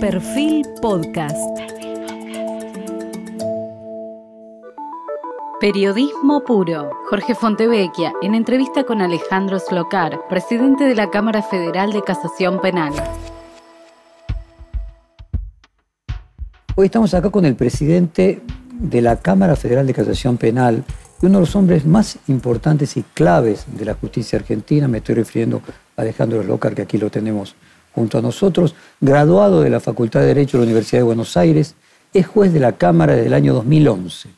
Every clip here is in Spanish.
Perfil Podcast. Periodismo puro. Jorge Fontevecchia, en entrevista con Alejandro Slocar, presidente de la Cámara Federal de Casación Penal. Hoy estamos acá con el presidente de la Cámara Federal de Casación Penal y uno de los hombres más importantes y claves de la justicia argentina, me estoy refiriendo a Alejandro Slocar, que aquí lo tenemos junto a nosotros, graduado de la Facultad de Derecho de la Universidad de Buenos Aires, es juez de la Cámara desde el año 2011,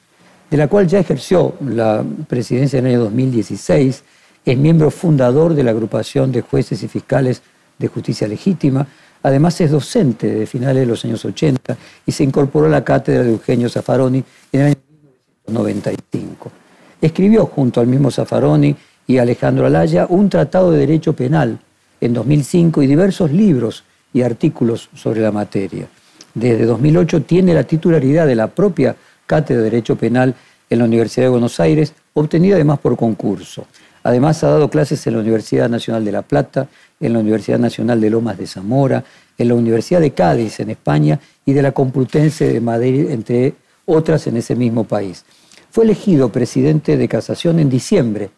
de la cual ya ejerció la presidencia en el año 2016, es miembro fundador de la agrupación de jueces y fiscales de justicia legítima, además es docente de finales de los años 80 y se incorporó a la cátedra de Eugenio Zaffaroni en el año 1995. Escribió junto al mismo Zaffaroni y Alejandro Alaya un tratado de derecho penal en 2005 y diversos libros y artículos sobre la materia. Desde 2008 tiene la titularidad de la propia Cátedra de Derecho Penal en la Universidad de Buenos Aires, obtenida además por concurso. Además ha dado clases en la Universidad Nacional de La Plata, en la Universidad Nacional de Lomas de Zamora, en la Universidad de Cádiz en España y de la Complutense de Madrid, entre otras en ese mismo país. Fue elegido presidente de casación en diciembre,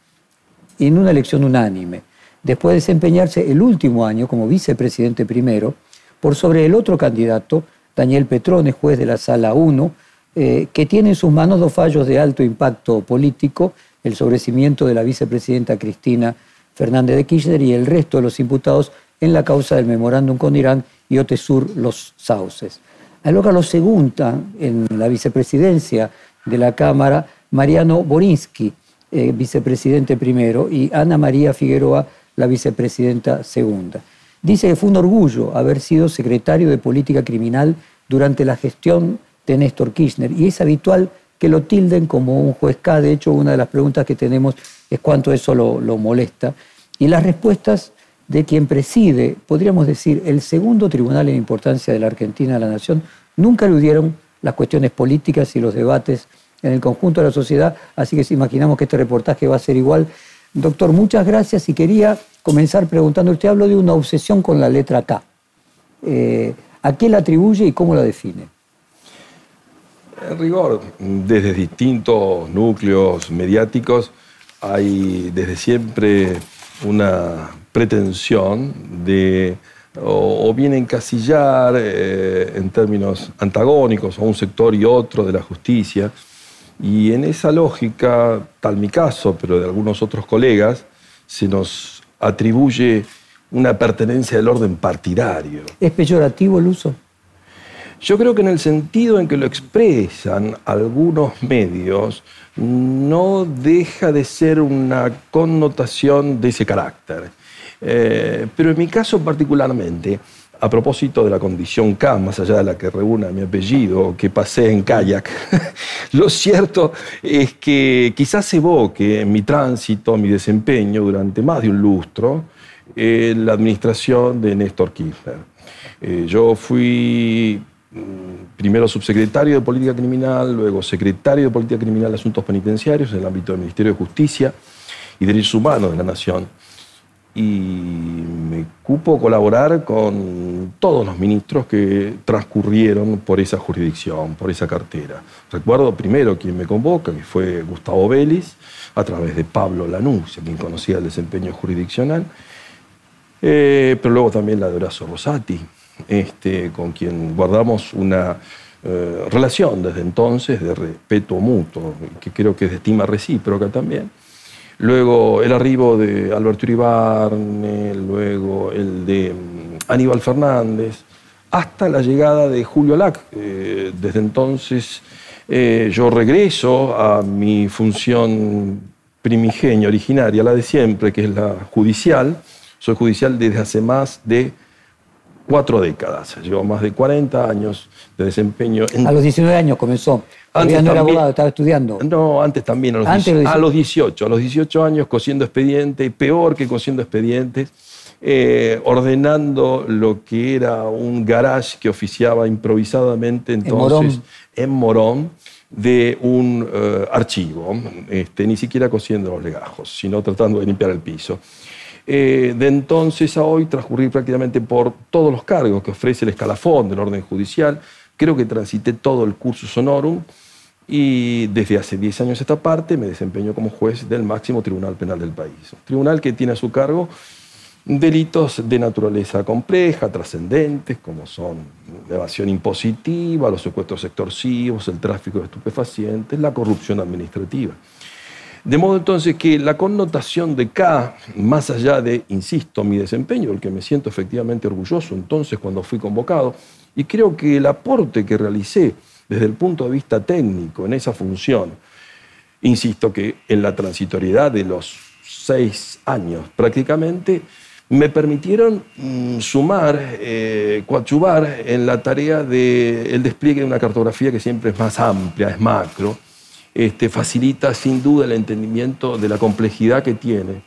en una elección unánime después de desempeñarse el último año como vicepresidente primero, por sobre el otro candidato, Daniel Petrone, juez de la Sala 1, eh, que tiene en sus manos dos fallos de alto impacto político, el sobrecimiento de la vicepresidenta Cristina Fernández de Kirchner y el resto de los imputados en la causa del memorándum con Irán y Otesur Los Sauces. A lo segunda en la vicepresidencia de la Cámara Mariano Borinsky, eh, vicepresidente primero, y Ana María Figueroa la vicepresidenta segunda. Dice que fue un orgullo haber sido secretario de Política Criminal durante la gestión de Néstor Kirchner y es habitual que lo tilden como un juez K. De hecho, una de las preguntas que tenemos es cuánto eso lo, lo molesta. Y las respuestas de quien preside, podríamos decir, el segundo tribunal en importancia de la Argentina, de la Nación, nunca eludieron las cuestiones políticas y los debates en el conjunto de la sociedad, así que imaginamos que este reportaje va a ser igual, Doctor, muchas gracias y quería comenzar preguntando, usted habló de una obsesión con la letra K. Eh, ¿A qué la atribuye y cómo la define? En rigor, desde distintos núcleos mediáticos hay desde siempre una pretensión de o, bien encasillar eh, en términos antagónicos a un sector y otro de la justicia, y en esa lógica, tal mi caso, pero de algunos otros colegas, se nos atribuye una pertenencia del orden partidario. ¿Es peyorativo el uso? Yo creo que en el sentido en que lo expresan algunos medios, no deja de ser una connotación de ese carácter. Eh, pero en mi caso particularmente, a propósito de la condición K, más allá de la que reúna mi apellido, que pasé en kayak, lo cierto es que quizás evoque en mi tránsito, mi desempeño durante más de un lustro, eh, la administración de Néstor Kirchner. Eh, yo fui mm, primero subsecretario de Política Criminal, luego secretario de Política Criminal de Asuntos Penitenciarios en el ámbito del Ministerio de Justicia y Derechos Humanos de la Nación y me cupo colaborar con todos los ministros que transcurrieron por esa jurisdicción, por esa cartera. Recuerdo primero quien me convoca, que fue Gustavo Vélez, a través de Pablo Lanús, quien conocía el desempeño jurisdiccional, eh, pero luego también la de Horacio Rosati, este, con quien guardamos una eh, relación desde entonces de respeto mutuo, que creo que es de estima recíproca también. Luego el arribo de Alberto Uribarne, luego el de mm, Aníbal Fernández, hasta la llegada de Julio Lac. Eh, desde entonces eh, yo regreso a mi función primigenia, originaria, la de siempre, que es la judicial. Soy judicial desde hace más de cuatro décadas. Llevo más de 40 años de desempeño. A los 19 años comenzó. Antes no era abogado, estaba estudiando. No, antes también, a los, a los 18. A los 18 años cosiendo expedientes, peor que cosiendo expedientes, eh, ordenando lo que era un garage que oficiaba improvisadamente entonces en Morón, de un eh, archivo, este, ni siquiera cosiendo los legajos, sino tratando de limpiar el piso. Eh, de entonces a hoy transcurrí prácticamente por todos los cargos que ofrece el escalafón del orden judicial. Creo que transité todo el curso sonorum y desde hace 10 años esta parte me desempeño como juez del máximo tribunal penal del país. Un tribunal que tiene a su cargo delitos de naturaleza compleja, trascendentes, como son la evasión impositiva, los secuestros extorsivos, el tráfico de estupefacientes, la corrupción administrativa. De modo entonces que la connotación de K, más allá de, insisto, mi desempeño, del que me siento efectivamente orgulloso entonces cuando fui convocado, y creo que el aporte que realicé desde el punto de vista técnico en esa función, insisto que en la transitoriedad de los seis años prácticamente, me permitieron mm, sumar, eh, en la tarea del despliegue de una cartografía que siempre es más amplia, es macro, este, facilita sin duda el entendimiento de la complejidad que tiene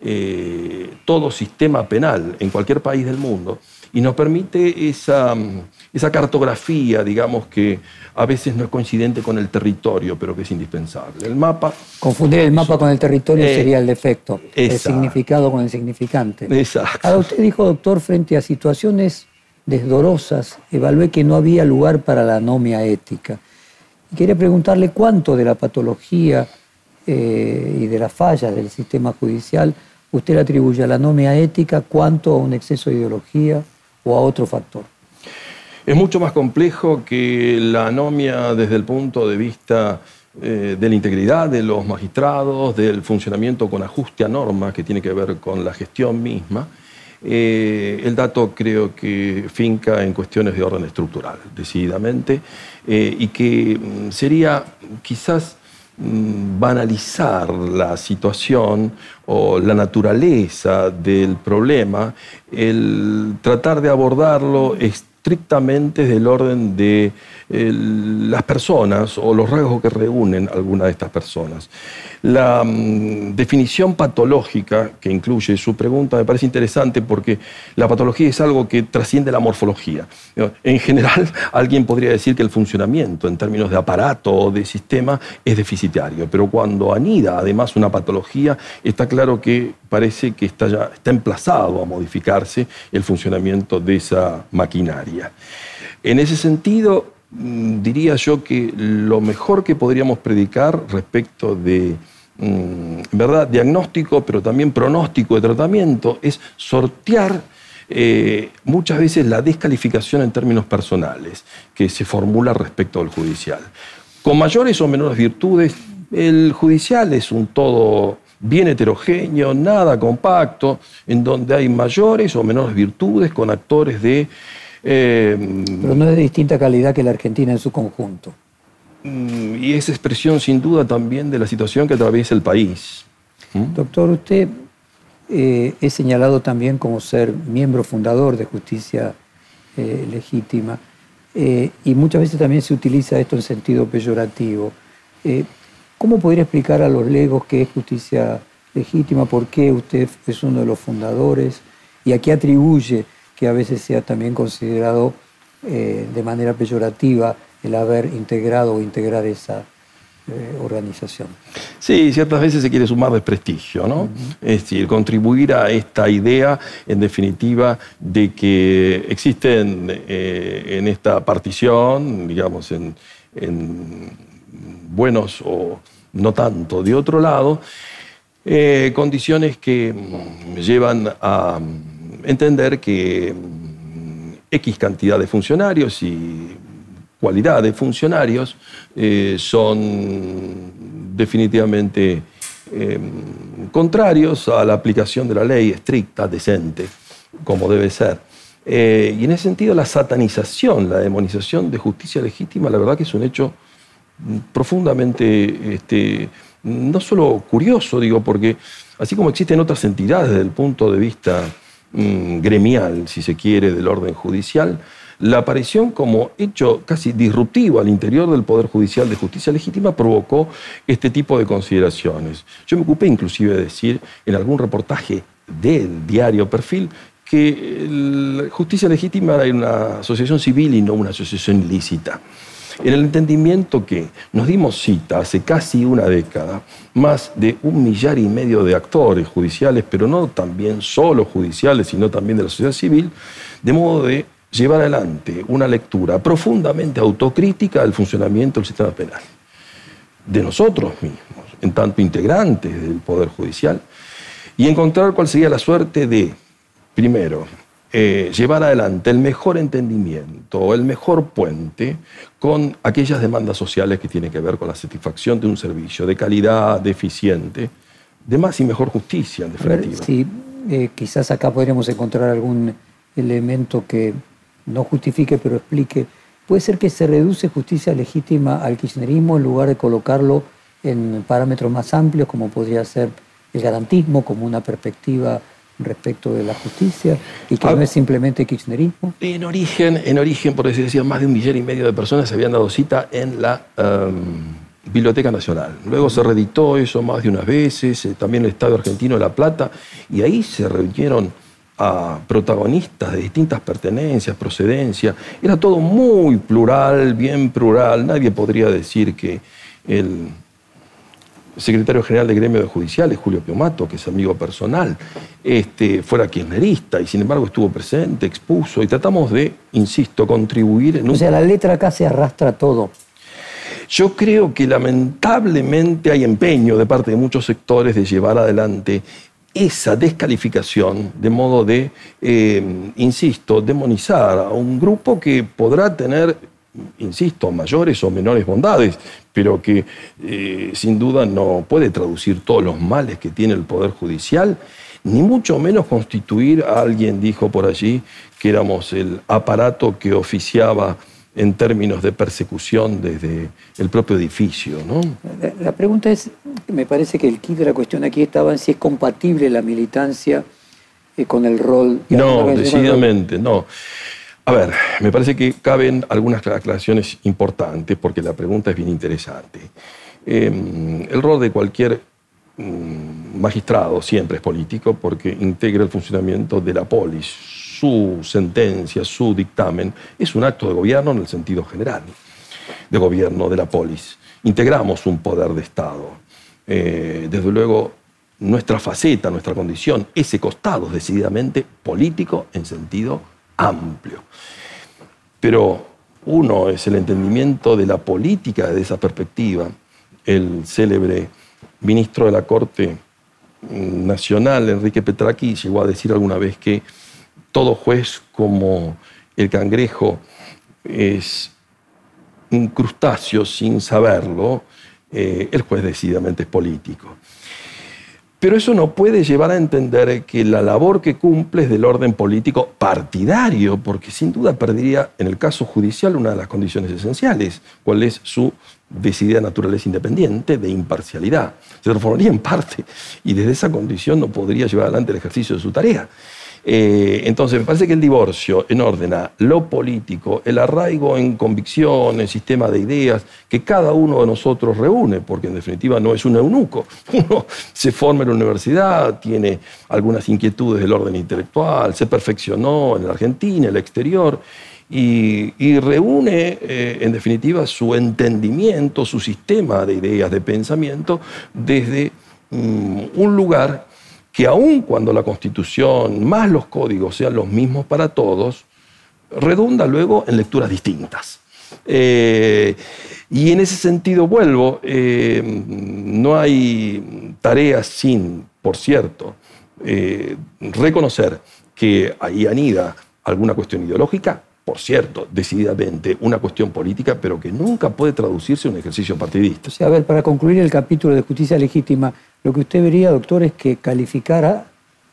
eh, todo sistema penal en cualquier país del mundo y nos permite esa, esa cartografía, digamos, que a veces no es coincidente con el territorio, pero que es indispensable. El mapa... Confundir el mapa con el territorio eh, sería el defecto, el significado con el significante. Exacto. Ahora usted dijo, doctor, frente a situaciones desdorosas, evalué que no había lugar para la anomia ética. Y quería preguntarle cuánto de la patología eh, y de las fallas del sistema judicial usted le atribuye a la anomia ética, cuánto a un exceso de ideología o a otro factor. Es mucho más complejo que la anomia desde el punto de vista eh, de la integridad de los magistrados, del funcionamiento con ajuste a normas que tiene que ver con la gestión misma. Eh, el dato creo que finca en cuestiones de orden estructural, decididamente, eh, y que mm, sería quizás mm, banalizar la situación o la naturaleza del problema, el tratar de abordarlo estrictamente del orden de las personas o los rasgos que reúnen alguna de estas personas. La mm, definición patológica que incluye su pregunta me parece interesante porque la patología es algo que trasciende la morfología. En general, alguien podría decir que el funcionamiento en términos de aparato o de sistema es deficitario, pero cuando anida además una patología, está claro que parece que está, ya, está emplazado a modificarse el funcionamiento de esa maquinaria. En ese sentido, diría yo que lo mejor que podríamos predicar respecto de mm, verdad diagnóstico, pero también pronóstico de tratamiento, es sortear eh, muchas veces la descalificación en términos personales que se formula respecto al judicial. Con mayores o menores virtudes, el judicial es un todo bien heterogéneo, nada compacto, en donde hay mayores o menores virtudes con actores de eh, Pero no es de distinta calidad que la Argentina en su conjunto. Mm, y es expresión sin duda también de la situación que atraviesa el país. ¿Mm? Doctor, usted eh, es señalado también como ser miembro fundador de Justicia eh, Legítima y muchas veces también se utiliza esto en sentido peyorativo. ¿Cómo podría explicar a los legos qué es Justicia Legítima? ¿Por qué usted es uno de los fundadores? ¿Y a qué atribuye que a veces sea también considerado eh, de manera peyorativa el haber integrado o integrar esa eh, organización. Sí, ciertas veces se quiere sumar desprestigio, ¿no? Es decir, contribuir a esta idea, en definitiva, de que existen eh, en esta partición, digamos, en, buenos o no tanto de otro lado, condiciones que mm, llevan a entender que mm, X cantidad de funcionarios y cualidad de funcionarios eh, son definitivamente em, contrarios a la aplicación de la ley estricta, decente, como debe ser. Eh, y en ese sentido la satanización, la demonización de justicia legítima, la verdad que es un hecho mm, profundamente, este, no solo curioso, digo, porque así como existen otras entidades desde el punto de vista Mm, gremial, si se quiere, del orden judicial, la aparición como hecho casi disruptivo al interior del Poder Judicial de Justicia Legítima provocó este tipo de consideraciones. Yo me ocupé inclusive de decir en algún reportaje del diario Perfil que Justicia Legítima era una asociación civil y no una asociación ilícita. En el entendimiento que nos dimos cita hace casi una década, más de un millar y medio de actores judiciales, pero no también solo judiciales, sino también de la sociedad civil, de modo de llevar adelante una lectura profundamente autocrítica del funcionamiento del sistema penal. De nosotros mismos, en tanto integrantes del Poder Judicial, y encontrar cuál sería la suerte de, primero, eh, llevar adelante el mejor entendimiento, el mejor puente con aquellas demandas sociales que tienen que ver con la satisfacción de un servicio de calidad, de eficiente, de más y mejor justicia, en definitiva. sí, eh, quizás acá podríamos encontrar algún elemento que no justifique, pero explique. ¿Puede ser que se reduce justicia legítima al kirchnerismo en lugar de colocarlo en parámetros más amplios, como podría ser el garantismo, como una perspectiva respecto de la justicia y que no es simplemente kirchnerismo? En origen, en origen, por decir así, más de un millón y medio de personas se habían dado cita en la em, Biblioteca Nacional. Luego se reeditó eso más de unas veces, eh, también el Estado argentino de La Plata, y ahí se reunieron a protagonistas de distintas pertenencias, procedencias. Era todo muy plural, bien plural. Nadie podría decir que el secretario general del gremio de judiciales, Julio Piomato, que es amigo personal, este, fuera kirchnerista y sin embargo estuvo presente, expuso y tratamos de, insisto, contribuir en un... O sea, la letra acá se arrastra todo. Yo creo que lamentablemente hay empeño de parte de muchos sectores de llevar adelante esa descalificación de modo de, eh, insisto, demonizar a un grupo que podrá tener insisto, mayores o menores bondades, pero que eh, sin duda no puede traducir todos los males que tiene el Poder Judicial, ni mucho menos constituir a alguien, dijo por allí, que éramos el aparato que oficiaba en términos de persecución desde el propio edificio. ¿no? La, pregunta es, me parece que el kit de la cuestión aquí estaba en si es compatible la militancia eh, con el rol. No, decididamente, no. A ver, me parece que caben algunas aclaraciones importantes porque la pregunta es bien interesante. Em, el rol de cualquier mm, magistrado siempre es político porque integra el funcionamiento de la polis. Su sentencia, su dictamen, es un acto de gobierno en el sentido general, de gobierno de la polis. Integramos un poder de Estado. Eh, desde luego, nuestra faceta, nuestra condición, ese costado es decididamente político en sentido amplio. Pero uno es el entendimiento de la política desde esa perspectiva. El célebre ministro de la Corte Nacional, Enrique Petraqui, llegó a decir alguna vez que todo juez como el cangrejo es un crustáceo sin saberlo, eh, el juez decididamente es político. Pero eso no puede llevar a entender que la labor que cumple es del orden político partidario, porque sin duda perdería, en el caso judicial, una de las condiciones esenciales, cuál es su decidida naturaleza independiente de imparcialidad. Se transformaría en parte y desde esa condición no podría llevar adelante el ejercicio de su tarea. Eh, entonces, me parece que el divorcio en orden a lo político, el arraigo en convicción, en sistema de ideas, que cada uno de nosotros reúne, porque en definitiva no es un eunuco. Uno se forma en la universidad, tiene algunas inquietudes del orden intelectual, se perfeccionó en la Argentina, en el exterior, y, reúne, eh, en definitiva, su entendimiento, su sistema de ideas, de pensamiento, desde mm, un lugar que aun cuando la Constitución más los códigos sean los mismos para todos, redunda luego en lecturas distintas. Eh, y en ese sentido vuelvo, eh, no hay tarea sin, por cierto, eh, reconocer que ahí anida alguna cuestión ideológica, por cierto, decididamente una cuestión política, pero que nunca puede traducirse en un ejercicio partidista. O sea, a ver, para concluir el capítulo de justicia legítima, lo que usted vería, doctor, es que calificar a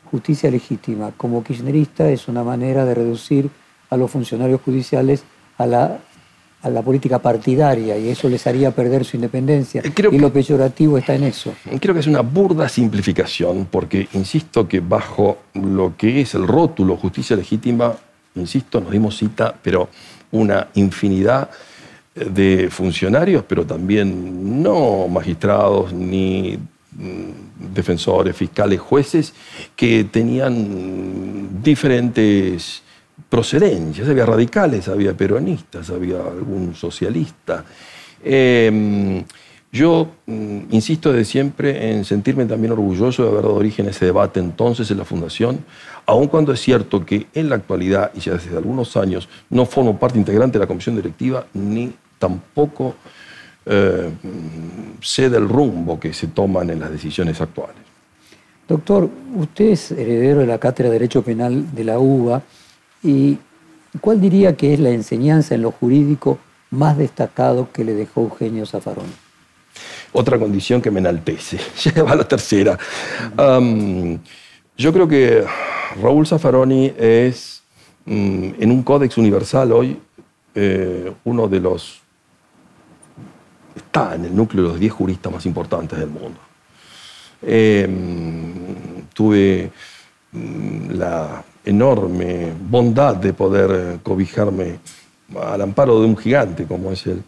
justicia legítima como kirchnerista es una manera de reducir a los funcionarios judiciales a la, a la política partidaria y eso les haría perder su independencia. Eh, y lo peyorativo está en eso. Creo que es una burda simplificación porque insisto que bajo lo que es el rótulo justicia legítima, insisto, nos dimos cita, pero una infinidad de funcionarios, pero también no magistrados ni defensores, fiscales, jueces, que tenían diferentes procedencias, había radicales, había peronistas, había algún socialista. Em, yo mm, insisto de siempre en sentirme también orgulloso de haber dado origen a ese debate entonces en la Fundación, aun cuando es cierto que en la actualidad y ya desde algunos años no formo parte integrante de la comisión directiva ni tampoco eh, sé del rumbo que se toman en las decisiones actuales. Doctor, usted es heredero de la Cátedra de Derecho Penal de la UBA y ¿cuál diría que es la enseñanza en lo jurídico más destacado que le dejó Eugenio Zaffaroni? Otra condición que me enaltece. Ya va la tercera. yo creo que Raúl Zaffaroni es, mm, en un códex universal hoy, eh, uno de los... está en el núcleo de los 10 juristas más importantes del mundo. Em, tuve mm, la enorme bondad de poder cobijarme al amparo de un gigante como es él.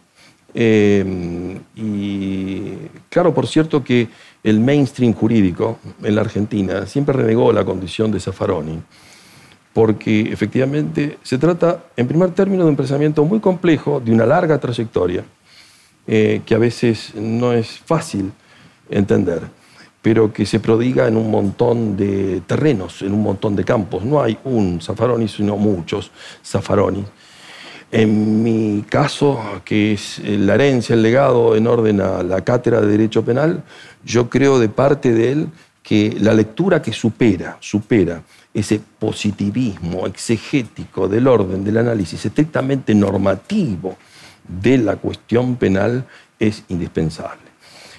Em, y claro, por cierto que el mainstream jurídico en la Argentina siempre renegó la condición de Zaffaroni, porque efectivamente se trata, en primer término, de un pensamiento muy complejo, de una larga trayectoria, eh, que a veces no es fácil entender pero que se prodiga en un montón de terrenos, en un montón de campos. No hay un Zaffaroni, sino muchos Zaffaroni. En mi caso, que es la herencia, el legado en orden a la cátedra de Derecho Penal, yo creo de parte de él que la lectura que supera, supera ese positivismo exegético del orden del análisis estrictamente normativo de la cuestión penal es indispensable.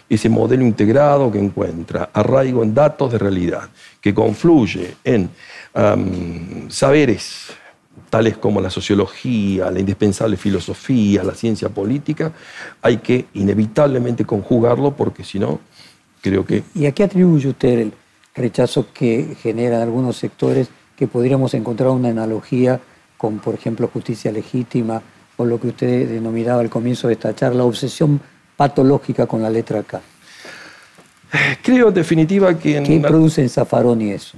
Ese modelo integrado que encuentra arraigo en datos de realidad, que confluye en saberes tales como la sociología, la indispensable filosofía, la ciencia política, hay que inevitablemente conjugarlo porque si no, creo que... ¿Y a qué atribuye usted el rechazo que generan algunos sectores que podríamos encontrar una analogía con, por ejemplo, justicia legítima o lo que usted denominaba al comienzo de esta charla, obsesión patológica con la letra K. Creo en definitiva que... ¿Qué produce en Zaffaroni eso?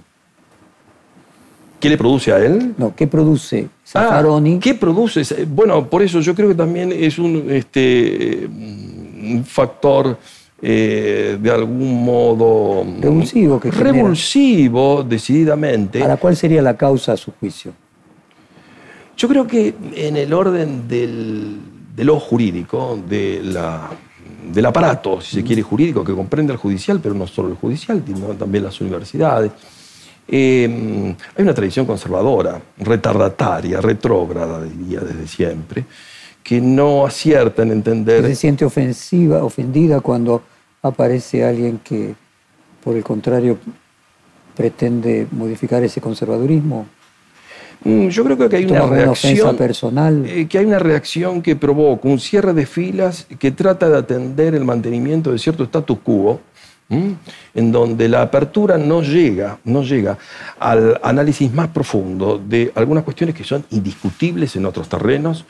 ¿Qué le produce a él? No, ¿qué produce Zaffaroni? Ah, ¿Qué produce? Bueno, por eso yo creo que también es un, este, factor eh, de algún modo... Revulsivo que Revulsivo, decididamente. ¿Para cuál sería la causa a su juicio? Yo creo que en el orden del, de lo jurídico, de la del aparato, si se quiere, jurídico, que comprende al judicial, pero no solo el judicial, sino también las universidades. Eh, hay una tradición conservadora, retardataria, retrógrada, diría desde siempre, que no acierta en entender... Se siente ofensiva, ofendida cuando aparece alguien que, por el contrario, pretende modificar ese conservadurismo. Mm, yo creo que hay una reacción personal. Eh, que hay una reacción que provoca un cierre de filas que trata de atender el mantenimiento de cierto status quo, en donde la apertura no llega, no llega al análisis más profundo de algunas cuestiones que son indiscutibles en otros terrenos,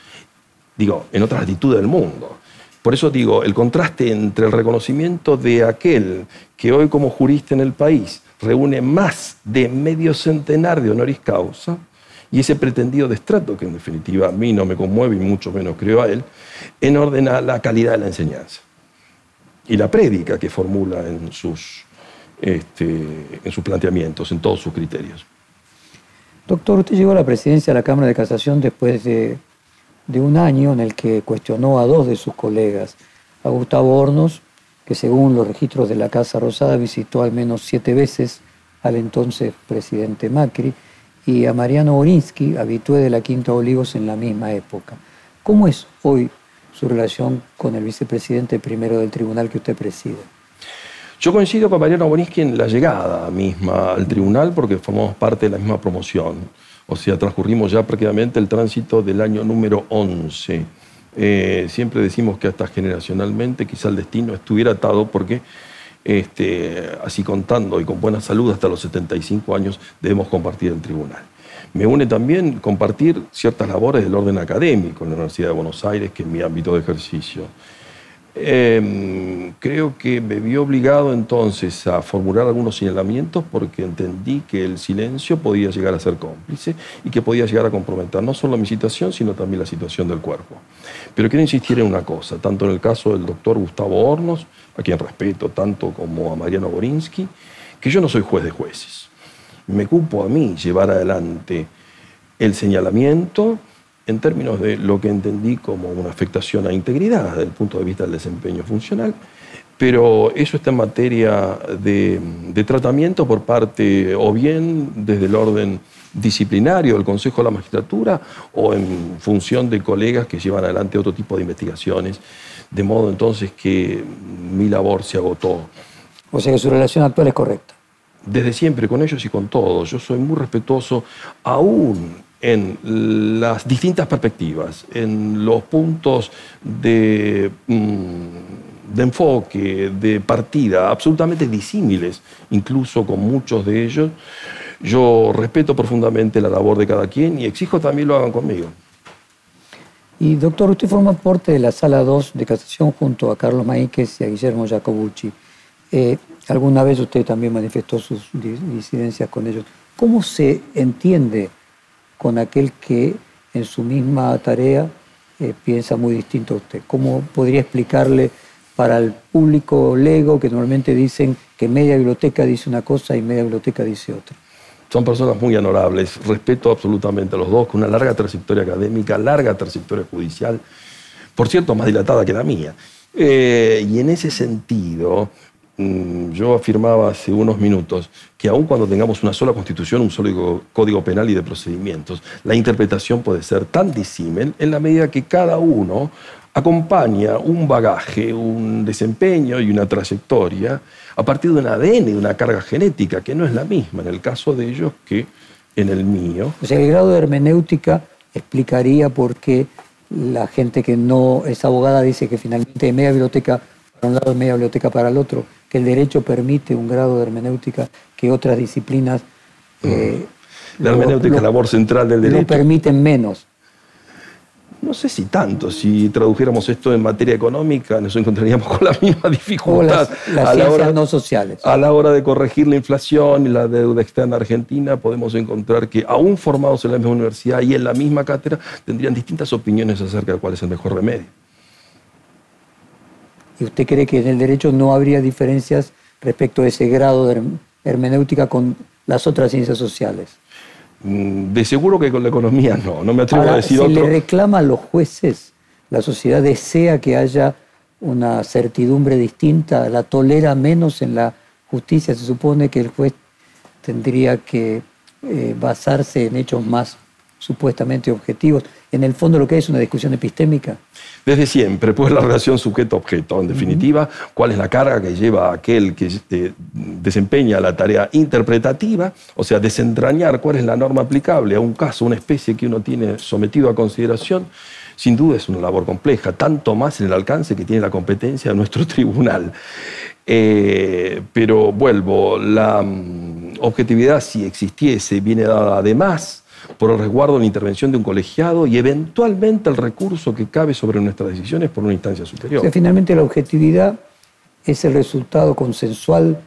digo, en otras latitudes del mundo. Por eso digo, el contraste entre el reconocimiento de aquel que hoy como jurista en el país reúne más de medio centenar de honoris causa, y ese pretendido destrato, que en definitiva a mí no me conmueve y mucho menos creo a él, en orden a la calidad de la enseñanza y la prédica que formula en sus, este, en sus planteamientos, en todos sus criterios. Doctor, usted llegó a la presidencia de la Cámara de Casación después de, de un año en el que cuestionó a dos de sus colegas, a Gustavo Hornos, que según los registros de la Casa Rosada visitó al menos siete veces al entonces presidente Macri, y a Mariano Borinsky, habitué de la Quinta Olivos en la misma época. ¿Cómo es hoy su relación con el vicepresidente primero del tribunal que usted preside? Yo coincido con Mariano Borinsky en la llegada misma al tribunal porque formamos parte de la misma promoción. O sea, transcurrimos ya prácticamente el tránsito del año número 11. Eh, siempre decimos que hasta generacionalmente quizá el destino estuviera atado porque este, así contando y con buena salud hasta los 75 años, debemos compartir el tribunal. Me une también compartir ciertas labores del orden académico en la Universidad de Buenos Aires, que es mi ámbito de ejercicio. Em, creo que me vi obligado entonces a formular algunos señalamientos porque entendí que el silencio podía llegar a ser cómplice y que podía llegar a comprometer no solo mi situación, sino también la situación del cuerpo. Pero quiero insistir en una cosa, tanto en el caso del doctor Gustavo Hornos, a quien respeto tanto como a Mariano Borinsky, que yo no soy juez de jueces. Me cupo a mí llevar adelante el señalamiento en términos de lo que entendí como una afectación a integridad desde el punto de vista del desempeño funcional, pero eso está en materia de, tratamiento por parte o bien desde el orden disciplinario del Consejo de la Magistratura o en función de colegas que llevan adelante otro tipo de investigaciones, de modo entonces que mi labor se agotó. O sea que su relación actual es correcta. Desde siempre, con ellos y con todos. Yo soy muy respetuoso, aún en las distintas perspectivas, en los puntos de, mm, de, enfoque, de partida, absolutamente disímiles, incluso con muchos de ellos. Yo respeto profundamente la labor de cada quien y exijo también lo hagan conmigo. Y doctor, usted forma parte de la Sala 2 de Casación junto a Carlos Maíquez y a Guillermo Jacobucci. Eh, alguna vez usted también manifestó sus disidencias con ellos. ¿Cómo se entiende con aquel que en su misma tarea eh, piensa muy distinto a usted. ¿Cómo podría explicarle para el público lego que normalmente dicen que media biblioteca dice una cosa y media biblioteca dice otra? Son personas muy honorables, respeto absolutamente a los dos, con una larga trayectoria académica, larga trayectoria judicial, por cierto, más dilatada que la mía. Eh, y en ese sentido, Mm, yo afirmaba hace unos minutos que aun cuando tengamos una sola constitución, un solo código penal y de procedimientos, la interpretación puede ser tan disímil en la medida que cada uno acompaña un bagaje, un desempeño y una trayectoria a partir de un ADN, de una carga genética, que no es la misma en el caso de ellos que en el mío. O sea, el grado de hermenéutica explicaría por qué la gente que no es abogada dice que finalmente hay media biblioteca para un lado y media biblioteca para el otro que el derecho permite un grado de hermenéutica que otras disciplinas... Mm. Eh, la hermenéutica es la labor central del derecho. Lo permiten menos. No sé si tanto, si tradujéramos esto en materia económica nos encontraríamos con la misma dificultad. las, a ciencias no sociales. A la hora de corregir la inflación y la deuda externa argentina, podemos encontrar que aún formados en la misma universidad y en la misma cátedra, tendrían distintas opiniones acerca de cuál es el mejor remedio. ¿Y usted cree que en el derecho no habría diferencias respecto a ese grado de hermenéutica con las otras ciencias sociales? Mm, de seguro que con la economía no, no me atrevo a decir si otro. le reclama a los jueces, la sociedad desea que haya una certidumbre distinta, la tolera menos en la justicia, se supone que el juez tendría que eh, basarse en hechos más supuestamente objetivos. En el fondo lo que es una discusión epistémica. Desde siempre, pues la relación sujeto-objeto, en definitiva, cuál es la carga que lleva aquel que este, desempeña la tarea interpretativa, o sea, desentrañar cuál es la norma aplicable a un caso, una especie que uno tiene sometido a consideración, sin duda es una labor compleja, tanto más en el alcance que tiene la competencia de nuestro tribunal. Eh, pero vuelvo, la mm, objetividad, si existiese, viene dada además por el resguardo de la intervención de un colegiado y eventualmente el recurso que cabe sobre nuestras decisiones por una instancia superior. finalmente la objetividad es el resultado consensual,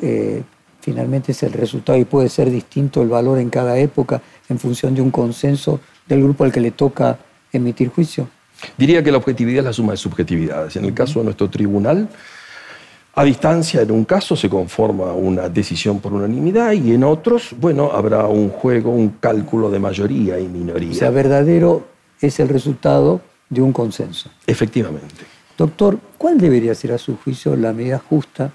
eh, finalmente es el resultado y puede ser distinto el valor en cada época en función de un consenso del grupo al que le toca emitir juicio. Diría que la objetividad es la suma de subjetividades. En el caso de nuestro tribunal, a distancia, en un caso se conforma una decisión por unanimidad y en otros, bueno, habrá un juego, un cálculo de mayoría y minoría. O sea, verdadero es el resultado de un consenso. Efectivamente. Doctor, ¿cuál debería ser a su juicio la medida justa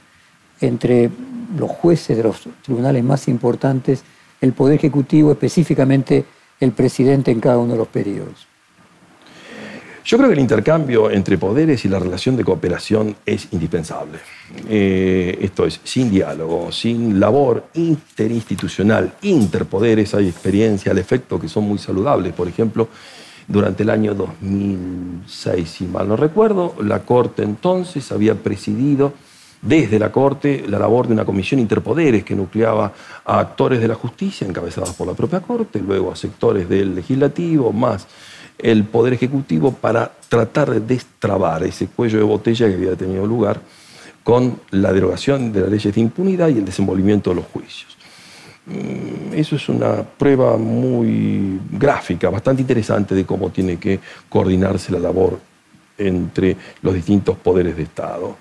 entre los jueces de los tribunales más importantes, el Poder Ejecutivo, específicamente el presidente en cada uno de los periodos? Yo creo que el intercambio entre poderes y la relación de cooperación es indispensable. Eh, esto es, sin diálogo, sin labor interinstitucional, interpoderes, hay experiencia al efecto que son muy saludables. Por ejemplo, durante el año 2006, si mal no recuerdo, la Corte entonces había presidido desde la Corte la labor de una comisión interpoderes que nucleaba a actores de la justicia encabezados por la propia Corte, luego a sectores del legislativo, más el Poder Ejecutivo para tratar de destrabar ese cuello de botella que había tenido lugar con la derogación de las leyes de impunidad y el desenvolvimiento de los juicios. Mm, eso es una prueba muy gráfica, bastante interesante de cómo tiene que coordinarse la labor entre los distintos poderes de Estado.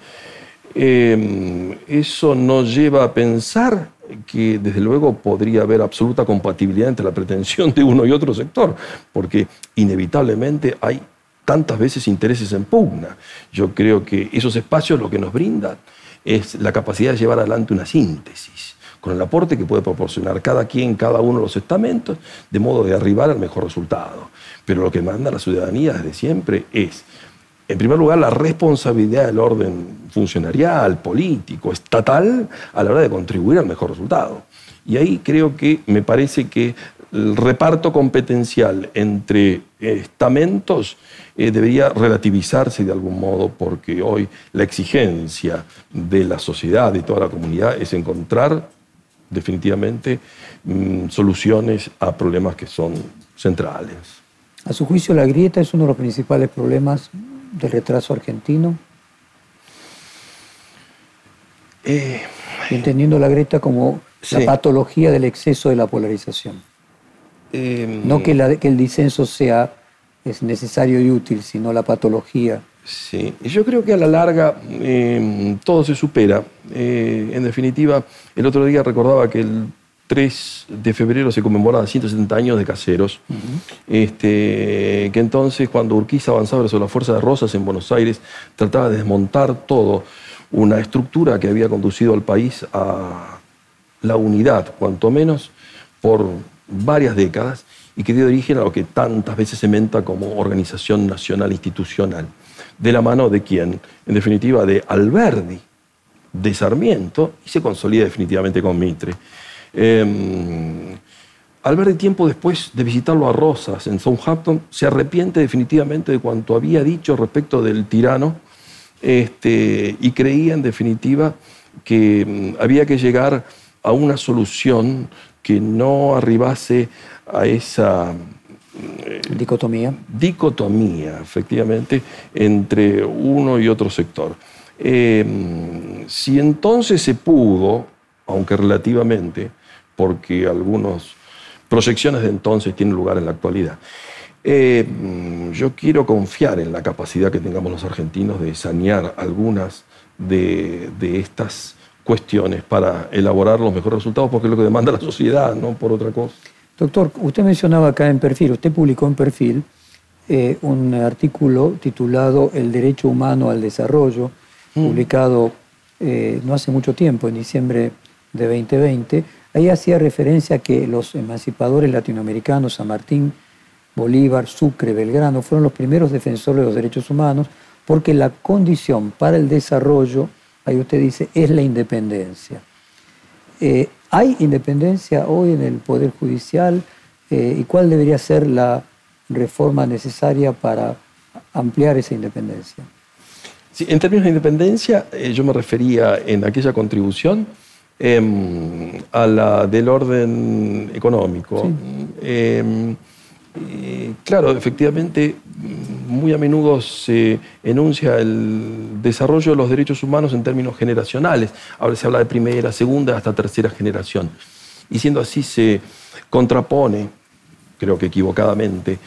Em, eso nos lleva a pensar que desde luego podría haber absoluta compatibilidad entre la pretensión de uno y otro sector, porque inevitablemente hay tantas veces intereses en pugna. Yo creo que esos espacios lo que nos brindan es la capacidad de llevar adelante una síntesis, con el aporte que puede proporcionar cada quien, cada uno de los estamentos, de modo de arribar al mejor resultado. Pero lo que manda la ciudadanía desde siempre es, en primer lugar, la responsabilidad del orden funcionarial, político, estatal, a la hora de contribuir al mejor resultado. Y ahí creo que me parece que el reparto competencial entre estamentos eh, debería relativizarse de algún modo porque hoy la exigencia de la sociedad y toda la comunidad es encontrar definitivamente mm, soluciones a problemas que son centrales. A su juicio, la grieta es uno de los principales problemas del retraso argentino. Eh, entendiendo la grieta como la patología del exceso de la polarización. Em, no que, el disenso sea es necesario y útil, sino la patología. Sí, yo creo que a la larga em, todo se supera. Eh, en definitiva, el otro día recordaba que el 3 de febrero se conmemoraban 170 años de caseros, este, que entonces cuando Urquiza avanzaba sobre la Fuerza de Rosas en Buenos Aires, trataba de desmontar todo, una estructura que había conducido al país a la unidad, cuanto menos, por varias décadas y que dio origen a lo que tantas veces se menta como organización nacional institucional. De la mano de quién? En definitiva, de Alberdi, de Sarmiento, y se consolida definitivamente con Mitre. Eh, Alberdi, tiempo después de visitarlo a Rosas en Southampton, se arrepiente definitivamente de cuanto había dicho respecto del tirano este, y creía en definitiva que mm, había que llegar a una solución que no arribase a esa eh, dicotomía. Dicotomía, efectivamente, entre uno y otro sector. Em, si entonces se pudo, aunque relativamente, porque algunas proyecciones de entonces tienen lugar en la actualidad, em, yo quiero confiar en la capacidad que tengamos los argentinos de sanear algunas de, de estas cuestiones para elaborar los mejores resultados, porque es lo que demanda la sociedad, no por otra cosa. Doctor, usted mencionaba acá en Perfil, usted publicó en Perfil eh, un artículo titulado El derecho humano al desarrollo, mm. publicado eh, no hace mucho tiempo, en diciembre de 2020. Ahí hacía referencia a que los emancipadores latinoamericanos, San Martín, Bolívar, Sucre, Belgrano, fueron los primeros defensores de los derechos humanos porque la condición para el desarrollo ahí usted dice, es la independencia. Eh, ¿Hay independencia hoy en el Poder Judicial? Eh, ¿Y cuál debería ser la reforma necesaria para ampliar esa independencia? Sí, en términos de independencia, eh, yo me refería en aquella contribución em, a la del orden económico. Em, claro, efectivamente, muy a menudo se enuncia el desarrollo de los derechos humanos en términos generacionales. Ahora se habla de primera, segunda, hasta tercera generación. Y siendo así se contrapone, creo que equivocadamente,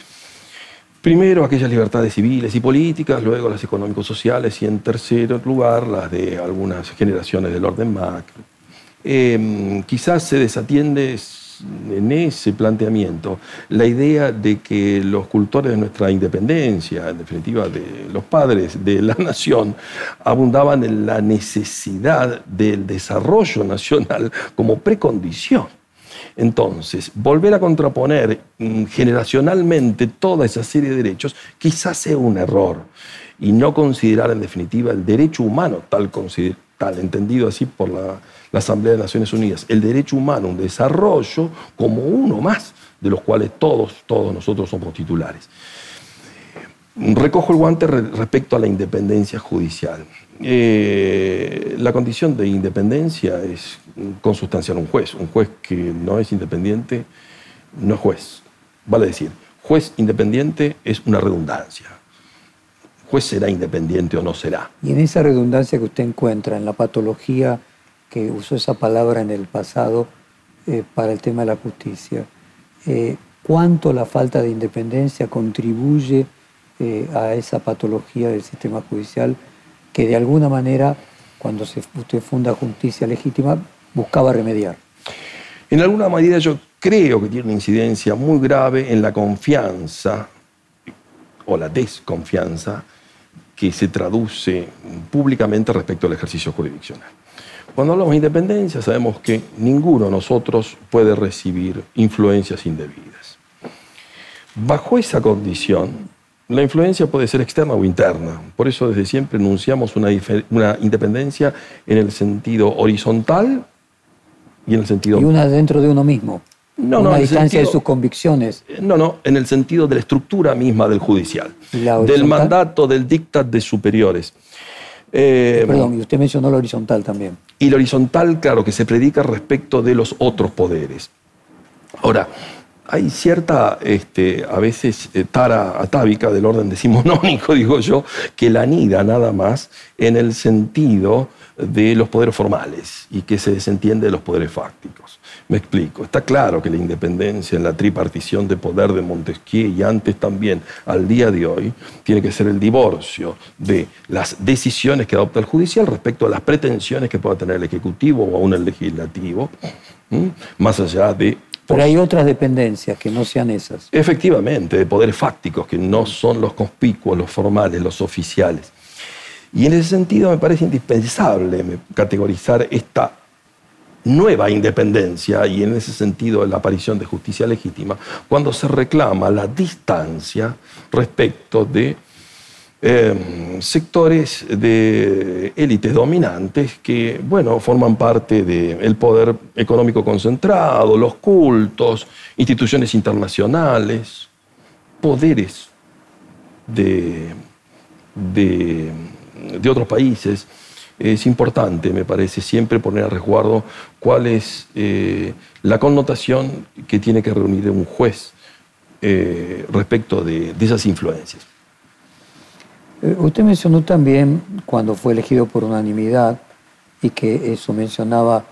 primero aquellas libertades civiles y políticas, luego las económico-sociales y en tercer lugar las de algunas generaciones del orden macro. Em, quizás se desatiende en ese planteamiento la idea de que los cultores de nuestra independencia, en definitiva de los padres de la nación, abundaban en la necesidad del desarrollo nacional como precondición. Entonces, volver a contraponer mm, generacionalmente toda esa serie de derechos quizás sea un error y no considerar en definitiva el derecho humano tal, tal entendido así por la la Asamblea de Naciones Unidas, el derecho humano, un desarrollo como uno más, de los cuales todos, todos nosotros somos titulares. Recojo el guante respecto a la independencia judicial. Eh, la condición de independencia es consustanciar un juez. Un juez que no es independiente no es juez. Vale decir, juez independiente es una redundancia. Juez será independiente o no será. Y en esa redundancia que usted encuentra en la patología que usó esa palabra en el pasado eh, para el tema de la justicia, eh, ¿cuánto la falta de independencia contribuye eh, a esa patología del sistema judicial que de alguna manera, cuando se, usted funda Justicia Legítima, buscaba remediar? En alguna medida yo creo que tiene una incidencia muy grave en la confianza o la desconfianza que se traduce públicamente respecto al ejercicio jurisdiccional. Cuando hablamos de independencia sabemos que ninguno de nosotros puede recibir influencias indebidas. Bajo esa condición, la influencia puede ser externa o interna. Por eso desde siempre enunciamos una, una independencia en el sentido horizontal y en el sentido... Y una dentro de uno mismo. No, una distancia de sus convicciones. No, no, en el sentido de la estructura misma del judicial, del mandato, del dictat de superiores. Eh, Perdón, y usted mencionó lo horizontal también. Y lo horizontal, claro, que se predica respecto de los otros poderes. Ahora, hay cierta, este, a veces, eh, tara atávica del orden decimonónico, digo yo, que la anida nada más en el sentido de los poderes formales y que se desentiende de los poderes fácticos. Me explico. Está claro que la independencia en la tripartición de poder de Montesquieu y antes también al día de hoy tiene que ser el divorcio de las decisiones que adopta el judicial respecto a las pretensiones que pueda tener el Ejecutivo o aún el Legislativo, más allá de pero hay otras dependencias que no sean esas. Efectivamente, de poderes fácticos que no son los conspicuos, los formales, los oficiales. Y en ese sentido me parece indispensable categorizar esta nueva independencia y en ese sentido la aparición de justicia legítima, cuando se reclama la distancia respecto de em, sectores de élites dominantes que, bueno, forman parte del poder económico concentrado, los cultos, instituciones internacionales, poderes de, de otros países es importante, me parece, siempre poner a resguardo cuál es eh, la connotación que tiene que reunir un juez eh, respecto de, esas influencias. Eh, usted mencionó también, cuando fue elegido por unanimidad, y que eso mencionaba,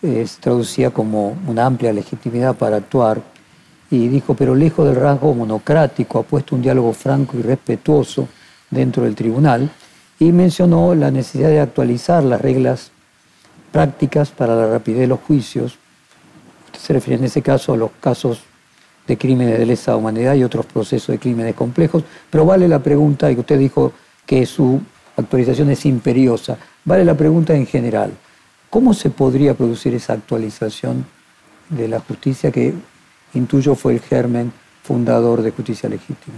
se traducía como una amplia legitimidad para actuar, y dijo, pero lejos del rasgo monocrático, ha puesto un diálogo franco y respetuoso dentro del tribunal, y mencionó la necesidad de actualizar las reglas prácticas para la rapidez de los juicios. Usted se refiere en ese caso a los casos de crímenes de lesa humanidad y otros procesos de crímenes complejos, pero vale la pregunta, y usted dijo que su actualización es imperiosa, vale la pregunta en general, ¿cómo se podría producir esa actualización de la justicia que intuyo fue el germen fundador de justicia legítima?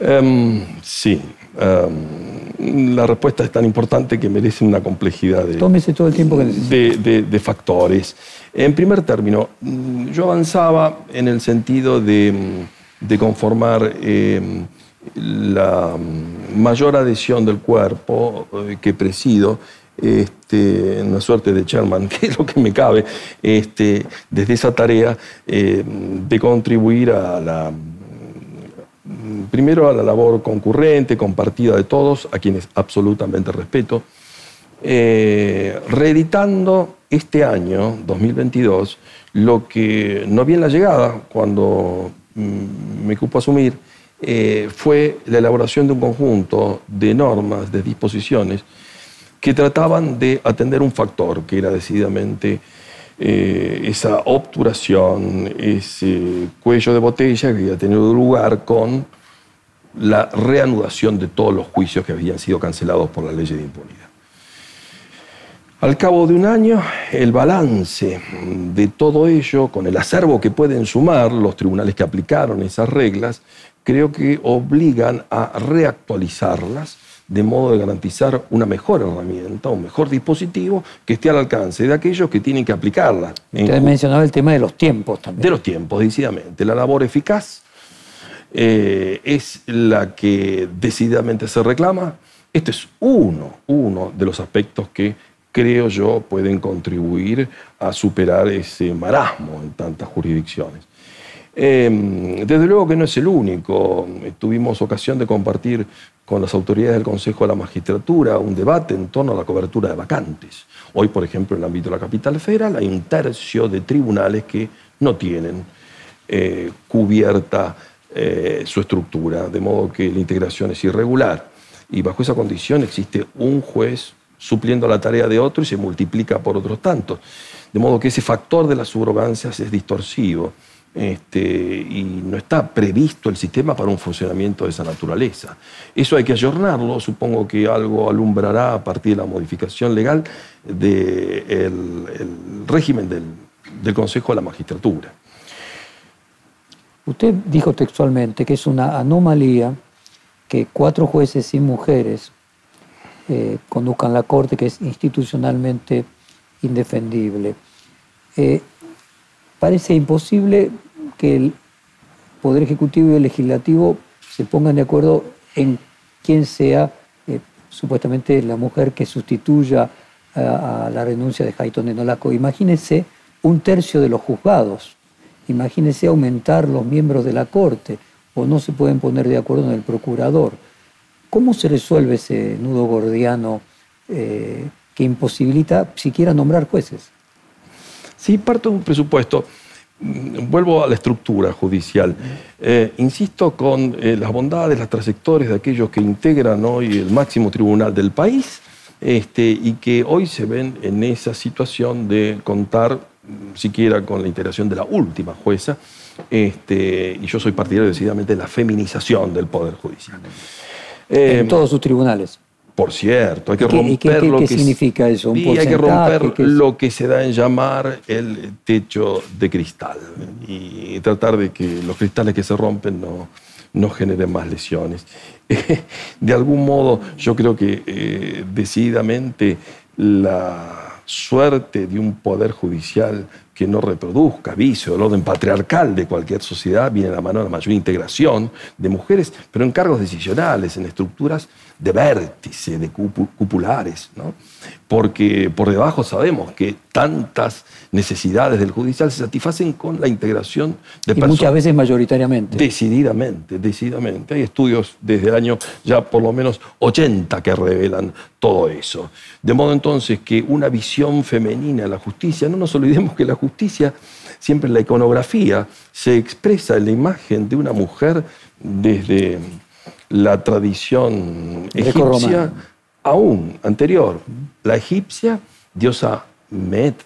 Em, sí, em, la respuesta es tan importante que merece una complejidad de, todo el tiempo de, factores. En primer término, mm, yo avanzaba en el sentido de, mm, conformar em, la mm, mayor adhesión del cuerpo eh, que presido este, una suerte de chairman, que es lo que me cabe, este, desde esa tarea de contribuir a la primero a la labor concurrente, compartida de todos, a quienes absolutamente respeto, eh, reeditando este año, 2022, lo que no bien la llegada, cuando mm, me cupo asumir, eh, fue la elaboración de un conjunto de normas, de disposiciones, que trataban de atender un factor que era decididamente eh, esa obturación, ese cuello de botella que había tenido lugar con la reanudación de todos los juicios que habían sido cancelados por la ley de impunidad. Al cabo de un año, el balance de todo ello, con el acervo que pueden sumar los tribunales que aplicaron esas reglas, creo que obligan a reactualizarlas de modo de garantizar una mejor herramienta, un mejor dispositivo que esté al alcance de aquellos que tienen que aplicarla. Usted mencionaba el tema de los tiempos también. De los tiempos, decididamente. La labor eficaz eh, es la que decididamente se reclama. Este es uno, uno de los aspectos que creo yo pueden contribuir a superar ese marasmo en tantas jurisdicciones. Em, desde luego que no es el único. Tuvimos ocasión de compartir con las autoridades del Consejo de la Magistratura un debate en torno a la cobertura de vacantes. Hoy, por ejemplo, en el ámbito de la capital federal hay un tercio de tribunales que no tienen eh, cubierta eh, su estructura, de modo que la integración es irregular. Y bajo esa condición existe un juez supliendo la tarea de otro y se multiplica por otros tantos. De modo que ese factor de las subrogancias es distorsivo. Este, y no está previsto el sistema para un funcionamiento de esa naturaleza. Eso hay que ayornarlo, supongo que algo alumbrará a partir de la modificación legal del régimen del, Consejo de la Magistratura. Usted dijo textualmente que es una anomalía que cuatro jueces y mujeres eh, conduzcan la Corte, que es institucionalmente indefendible. Eh, parece imposible que el Poder Ejecutivo y el Legislativo se pongan de acuerdo en quién sea eh, supuestamente la mujer que sustituya a, la renuncia de Jaiton de Nolaco. Imagínense un tercio de los juzgados, imagínense aumentar los miembros de la Corte, o no se pueden poner de acuerdo en el procurador. ¿Cómo se resuelve ese nudo gordiano eh, que imposibilita siquiera nombrar jueces? Sí, parto de un presupuesto. Mm, vuelvo a la estructura judicial. Eh, insisto con eh, las bondades, las trayectorias de aquellos que integran hoy el máximo tribunal del país este, y que hoy se ven en esa situación de contar mm, siquiera con la integración de la última jueza, este, y yo soy partidario decididamente de la feminización del Poder Judicial. en todos sus tribunales. Por cierto, hay que romper lo que significa eso? ¿Un hay que romper lo que se da en llamar el techo de cristal y tratar de que los cristales que se rompen no, no generen más lesiones. De algún modo, yo creo que eh, decididamente la suerte de un poder judicial que no reproduzca vicio del orden patriarcal de cualquier sociedad viene a la mano de la mayor integración de mujeres, pero en cargos decisionales, en estructuras de vértice, de cupulares, ¿no? porque por debajo sabemos que tantas necesidades del judicial se satisfacen con la integración de y muchas veces mayoritariamente. Decididamente, decididamente. Hay estudios desde el año ya por lo menos 80 que revelan todo eso. De modo entonces que una visión femenina de la justicia, no nos olvidemos que la justicia, siempre en la iconografía, se expresa en la imagen de una mujer desde la tradición egipcia aún anterior. La egipcia, diosa Met,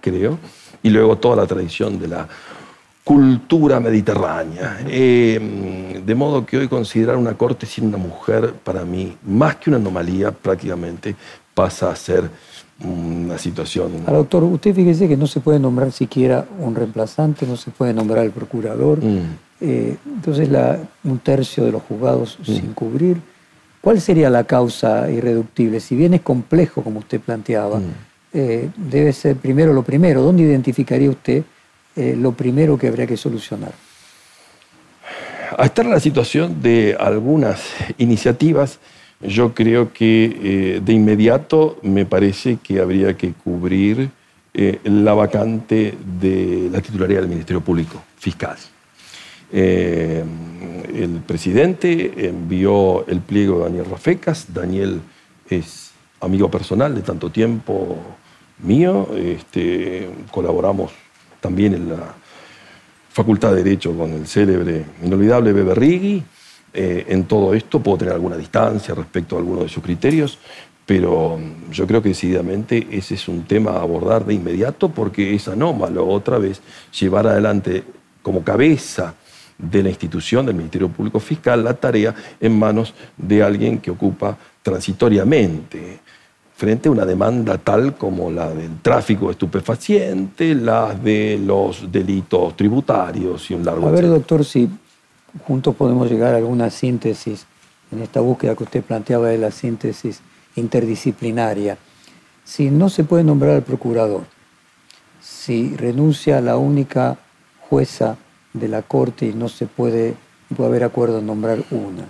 creo, y luego toda la tradición de la cultura mediterránea. Eh, de modo que hoy considerar una corte sin una mujer, para mí, más que una anomalía, prácticamente pasa a ser una situación. Doctor, usted fíjese que no se puede nombrar siquiera un reemplazante, no se puede nombrar el procurador. Mm. Eh, entonces, la, un tercio de los juzgados mm. sin cubrir. ¿Cuál sería la causa irreductible? Si bien es complejo, como usted planteaba, mm. eh, debe ser primero lo primero. ¿Dónde identificaría usted eh, lo primero que habría que solucionar? A estar en la situación de algunas iniciativas, yo creo que de inmediato me parece que habría que cubrir la vacante de la titularidad del Ministerio Público Fiscal. Eh, el presidente envió el pliego de Daniel Rafecas. Daniel es amigo personal de tanto tiempo mío. Este, colaboramos también en la Facultad de Derecho con el célebre, inolvidable Bebe. Eh, en todo esto puedo tener alguna distancia respecto a algunos de sus criterios, pero yo creo que decididamente ese es un tema a abordar de inmediato porque es anómalo otra vez llevar adelante como cabeza de la institución del Ministerio Público Fiscal la tarea en manos de alguien que ocupa transitoriamente frente a una demanda tal como la del tráfico de estupefacientes, las de los delitos tributarios y un largo... A ver, doctor, si juntos podemos llegar a alguna síntesis en esta búsqueda que usted planteaba de la síntesis interdisciplinaria. Si no se puede nombrar al procurador, si renuncia a la única jueza de la Corte y no se puede, puede haber acuerdo en nombrar una.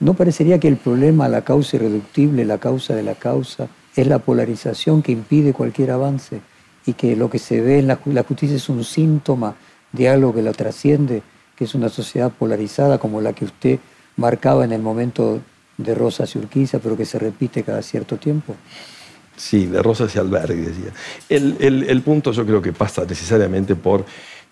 ¿No parecería que el problema, la causa irreductible, la causa de la causa, es la polarización que impide cualquier avance y que lo que se ve en la, justicia es un síntoma de algo que la trasciende, que es una sociedad polarizada como la que usted marcaba en el momento de Rosas y Urquiza, pero que se repite cada cierto tiempo? Sí, de Rosas y Alberghi, decía. El, el punto yo creo que pasa necesariamente por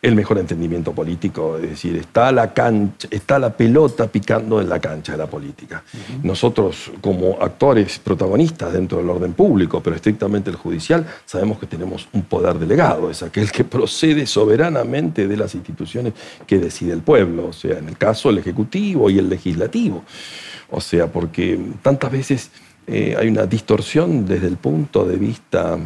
el mejor entendimiento político, es decir, está la cancha, está la pelota picando en la cancha de la política. Nosotros, como actores protagonistas dentro del orden público, pero estrictamente el judicial, sabemos que tenemos un poder delegado, es aquel que procede soberanamente de las instituciones que decide el pueblo, o sea, en el caso el ejecutivo y el legislativo. O sea, porque tantas veces eh, hay una distorsión desde el punto de vista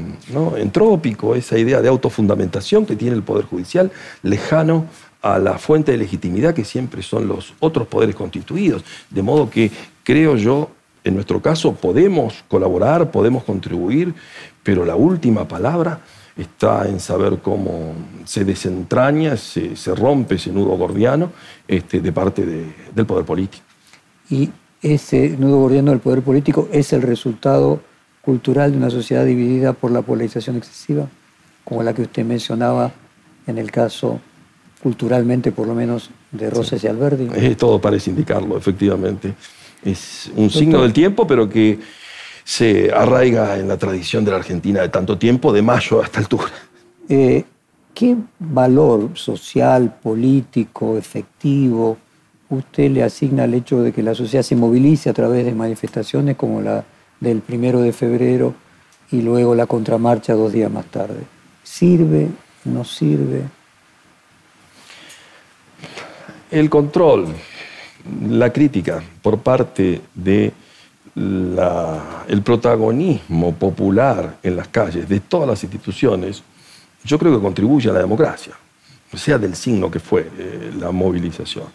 entrópico, esa idea de autofundamentación que tiene el Poder Judicial, lejano a la fuente de legitimidad que siempre son los otros poderes constituidos. De modo que creo yo, en nuestro caso, podemos colaborar, podemos contribuir, pero la última palabra está en saber cómo se desentraña, se, rompe ese nudo gordiano este, de parte del poder político. Y ese nuevo gobierno del poder político es el resultado cultural de una sociedad dividida por la polarización excesiva, como la que usted mencionaba en el caso culturalmente, por lo menos, de Rosas y Alberdi. Eh, todo parece indicarlo, efectivamente. Es un signo del tiempo, pero que se arraiga en la tradición de la Argentina de tanto tiempo, de mayo hasta altura. Eh, ¿Qué valor social, político, efectivo, usted le asigna el hecho de que la sociedad se movilice a través de manifestaciones como la del primero de febrero y luego la contramarcha dos días más tarde. ¿Sirve? ¿No sirve? El control, la crítica por parte de el protagonismo popular en las calles de todas las instituciones, yo creo que contribuye a la democracia, sea del signo que fue eh, la movilización.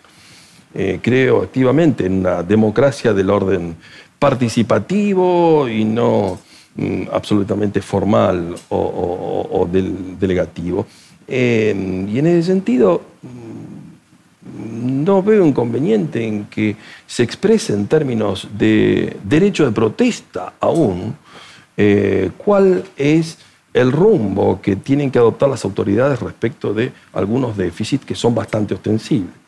Eh, creo activamente en una democracia del orden participativo y no mm, absolutamente formal o, delegativo. Eh, y en ese sentido, mm, no veo inconveniente en que se exprese en términos de derecho de protesta aún eh, cuál es el rumbo que tienen que adoptar las autoridades respecto de algunos déficits que son bastante ostensibles.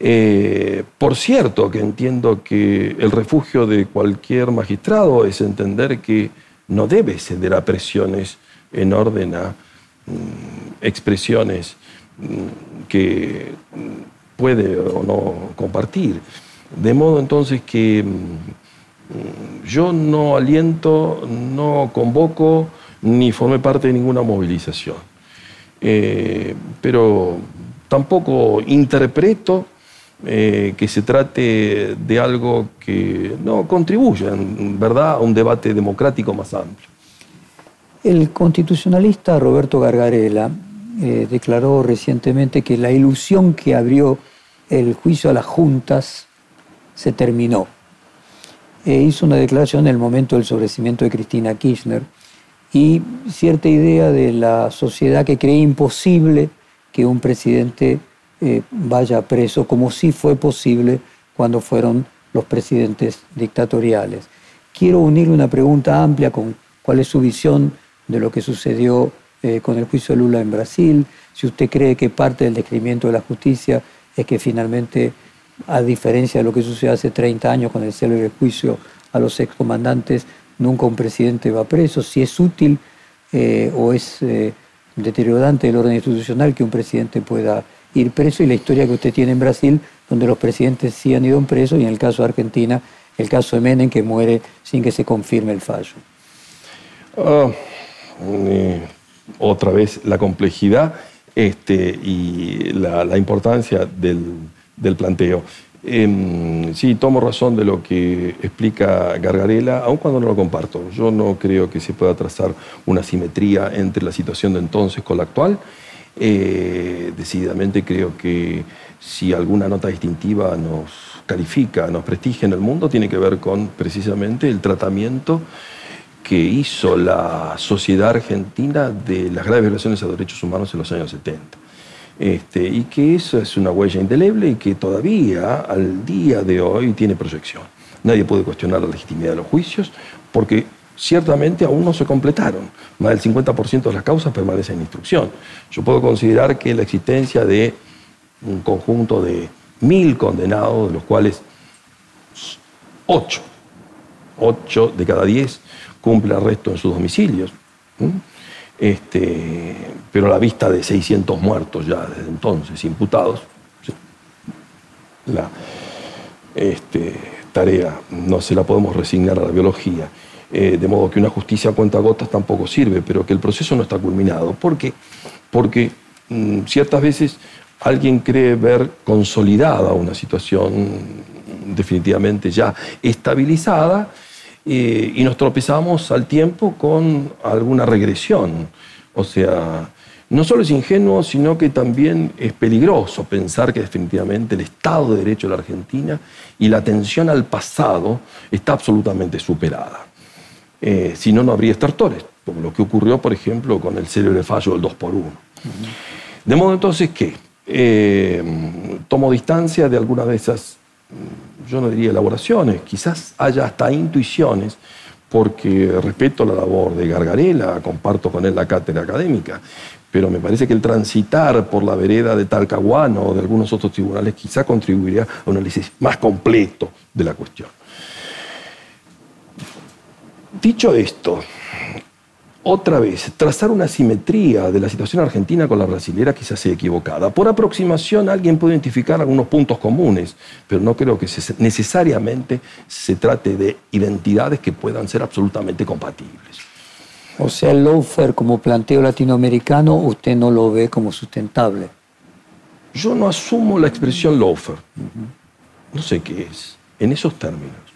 Eh, por cierto, que entiendo que el refugio de cualquier magistrado es entender que no debe ceder a presiones en orden a mm, expresiones mm, que mm, puede o no compartir. De modo entonces que yo no aliento, no convoco, ni formé parte de ninguna movilización. Eh, pero tampoco interpreto eh, que se trate de algo que no contribuya, en verdad, a un debate democrático más amplio. El constitucionalista Roberto Gargarella eh, declaró recientemente que la ilusión que abrió el juicio a las juntas se terminó. E hizo una declaración en el momento del sobrecimiento de Cristina Kirchner y cierta idea de la sociedad que cree imposible que un presidente eh, vaya preso, como sí fue posible cuando fueron los presidentes dictatoriales. Quiero unir una pregunta amplia con cuál es su visión de lo que sucedió eh, con el juicio de Lula en Brasil, si usted cree que parte del descrimiento de la justicia es que finalmente, a diferencia de lo que sucedió hace 30 años con el célebre juicio a los excomandantes, nunca un presidente va preso, si es útil eh, o es deteriorante del orden institucional que un presidente pueda ir preso y la historia que usted tiene en Brasil, donde los presidentes sí han ido preso y en el caso de Argentina, el caso de Menem, que muere sin que se confirme el fallo. Ah, otra vez la complejidad este, y la, importancia del, planteo. Em, sí, tomo razón de lo que explica Gargarela, aun cuando no lo comparto. Yo no creo que se pueda trazar una simetría entre la situación de entonces con la actual eh, decididamente creo que si alguna nota distintiva nos califica, nos prestigia en el mundo, tiene que ver con precisamente el tratamiento que hizo la sociedad argentina de las graves violaciones a derechos humanos en los años 70. Este, y que eso es una huella indeleble y que todavía al día de hoy tiene proyección. Nadie puede cuestionar la legitimidad de los juicios porque ciertamente aún no se completaron. Más del 50% de las causas permanecen en instrucción. Yo puedo considerar que la existencia de un conjunto de mil condenados, de los cuales ocho, ocho de cada diez cumple arresto en sus domicilios. Este, pero a la vista de 600 muertos ya desde entonces, imputados, la este, tarea no se la podemos resignar a la biología. Eh, de modo que una justicia a cuenta gotas tampoco sirve, pero que el proceso no está culminado. ¿Por qué? Porque mm, ciertas veces alguien cree ver consolidada una situación definitivamente ya estabilizada eh, y nos tropezamos al tiempo con alguna regresión. O sea, no solo es ingenuo, sino que también es peligroso pensar que definitivamente el Estado de Derecho de la Argentina y la atención al pasado está absolutamente superada. Eh, si no, no habría estertores, como lo que ocurrió, por ejemplo, con el célebre fallo del 2 por 1 De modo entonces que eh, tomo distancia de algunas de esas, yo no diría elaboraciones, quizás haya hasta intuiciones, porque respeto la labor de Gargarela, comparto con él la cátedra académica, pero me parece que el transitar por la vereda de Talcahuano o de algunos otros tribunales quizá contribuiría a un análisis más completo de la cuestión. Dicho esto, otra vez, trazar una simetría de la situación argentina con la brasilera quizás sea equivocada. Por aproximación alguien puede identificar algunos puntos comunes, pero no creo que necesariamente se trate de identidades que puedan ser absolutamente compatibles. O sea, el lawfare como planteo latinoamericano, usted no lo ve como sustentable. Yo no asumo la expresión lawfare. No sé qué es, en esos términos.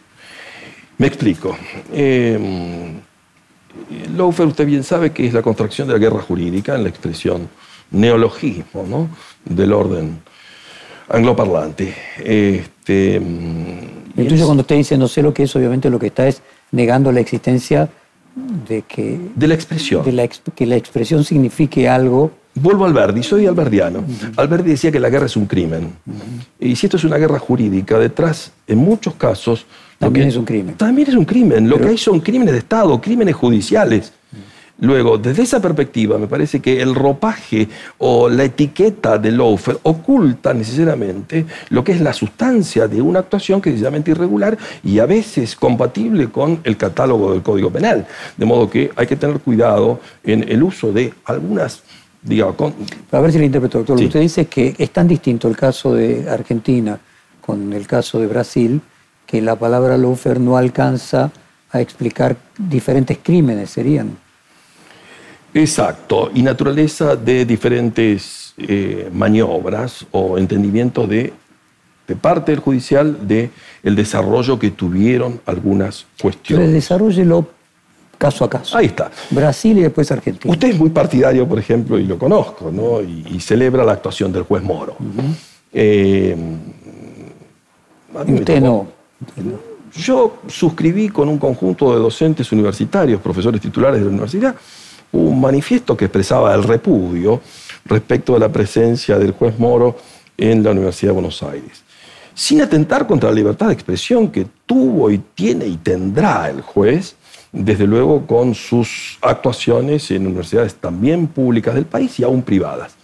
Me explico. Eh, lawfare, usted bien sabe que es la contracción de la guerra jurídica en la expresión neologismo ¿no? del orden angloparlante. Este, Entonces, cuando usted dice no sé lo que es, obviamente lo que está es negando la existencia de que... De la expresión. De que la expresión signifique algo. Vuelvo a Alberdi, soy alberdiano. Alberdi decía que la guerra es un crimen. Y si esto es una guerra jurídica, detrás, en muchos casos... También es un crimen. También es un crimen. Lo que hay son crímenes de Estado, crímenes judiciales. Luego, desde esa perspectiva, me parece que el ropaje o la etiqueta de lawfare oculta necesariamente lo que es la sustancia de una actuación que es sencillamente irregular y a veces compatible con el catálogo del Código Penal. De modo que hay que tener cuidado en el uso de algunas Digamos, A ver si le interpreto, doctor. Usted dice que es tan distinto el caso de Argentina con el caso de Brasil que la palabra lawfare no alcanza a explicar diferentes crímenes, serían. Exacto, y naturaleza de diferentes eh, maniobras o entendimiento de, de, parte del judicial de el desarrollo que tuvieron algunas cuestiones. Pero caso a caso. Ahí está. Brasil y después Argentina. Usted es muy partidario, por ejemplo, y lo conozco, ¿no? y, celebra la actuación del juez Moro. Eh, usted no. Yo suscribí con un conjunto de docentes universitarios, profesores titulares de la universidad, un manifiesto que expresaba el repudio respecto de la presencia del juez Moro en la Universidad de Buenos Aires, sin atentar contra la libertad de expresión que tuvo y tiene y tendrá el juez, desde luego con sus actuaciones en universidades también públicas del país y aún privadas.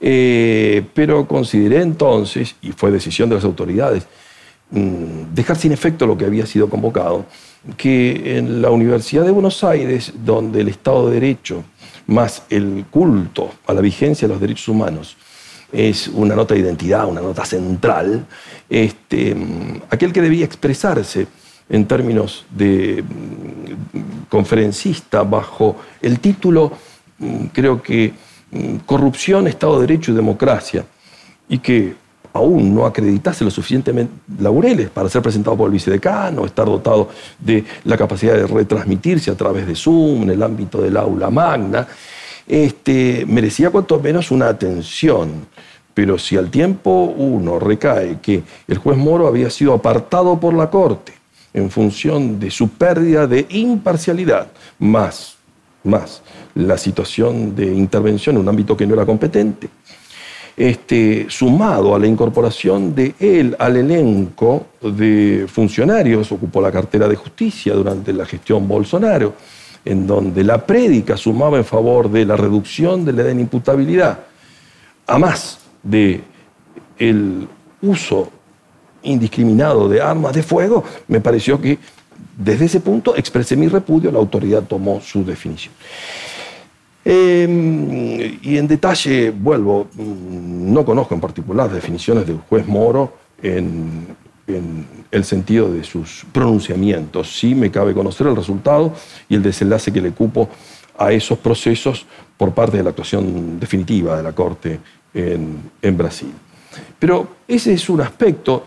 Eh, pero consideré entonces, y fue decisión de las autoridades, dejar sin efecto lo que había sido convocado, que en la Universidad de Buenos Aires, donde el Estado de Derecho más el culto a la vigencia de los derechos humanos es una nota de identidad, una nota central, este, aquel que debía expresarse en términos de mm, conferencista bajo el título, mm, creo que, mm, Corrupción, Estado de Derecho y Democracia, y que aún no acreditase lo suficientemente laureles para ser presentado por el vicedecano, estar dotado de la capacidad de retransmitirse a través de Zoom en el ámbito del aula magna, este, merecía cuanto menos una atención. Pero si al tiempo uno recae que el juez Moro había sido apartado por la Corte en función de su pérdida de imparcialidad, más, más la situación de intervención en un ámbito que no era competente, este, sumado a la incorporación de él al elenco de funcionarios, ocupó la cartera de justicia durante la gestión Bolsonaro, en donde la prédica sumaba en favor de la reducción de la edad de imputabilidad, a más de uso indiscriminado de armas de fuego, me pareció que desde ese punto expresé mi repudio, la autoridad tomó su definición. Em, y en detalle, vuelvo, mm, no conozco en particular las definiciones del juez Moro en, el sentido de sus pronunciamientos. Sí me cabe conocer el resultado y el desenlace que le cupo a esos procesos por parte de la actuación definitiva de la Corte en Brasil. Pero ese es un aspecto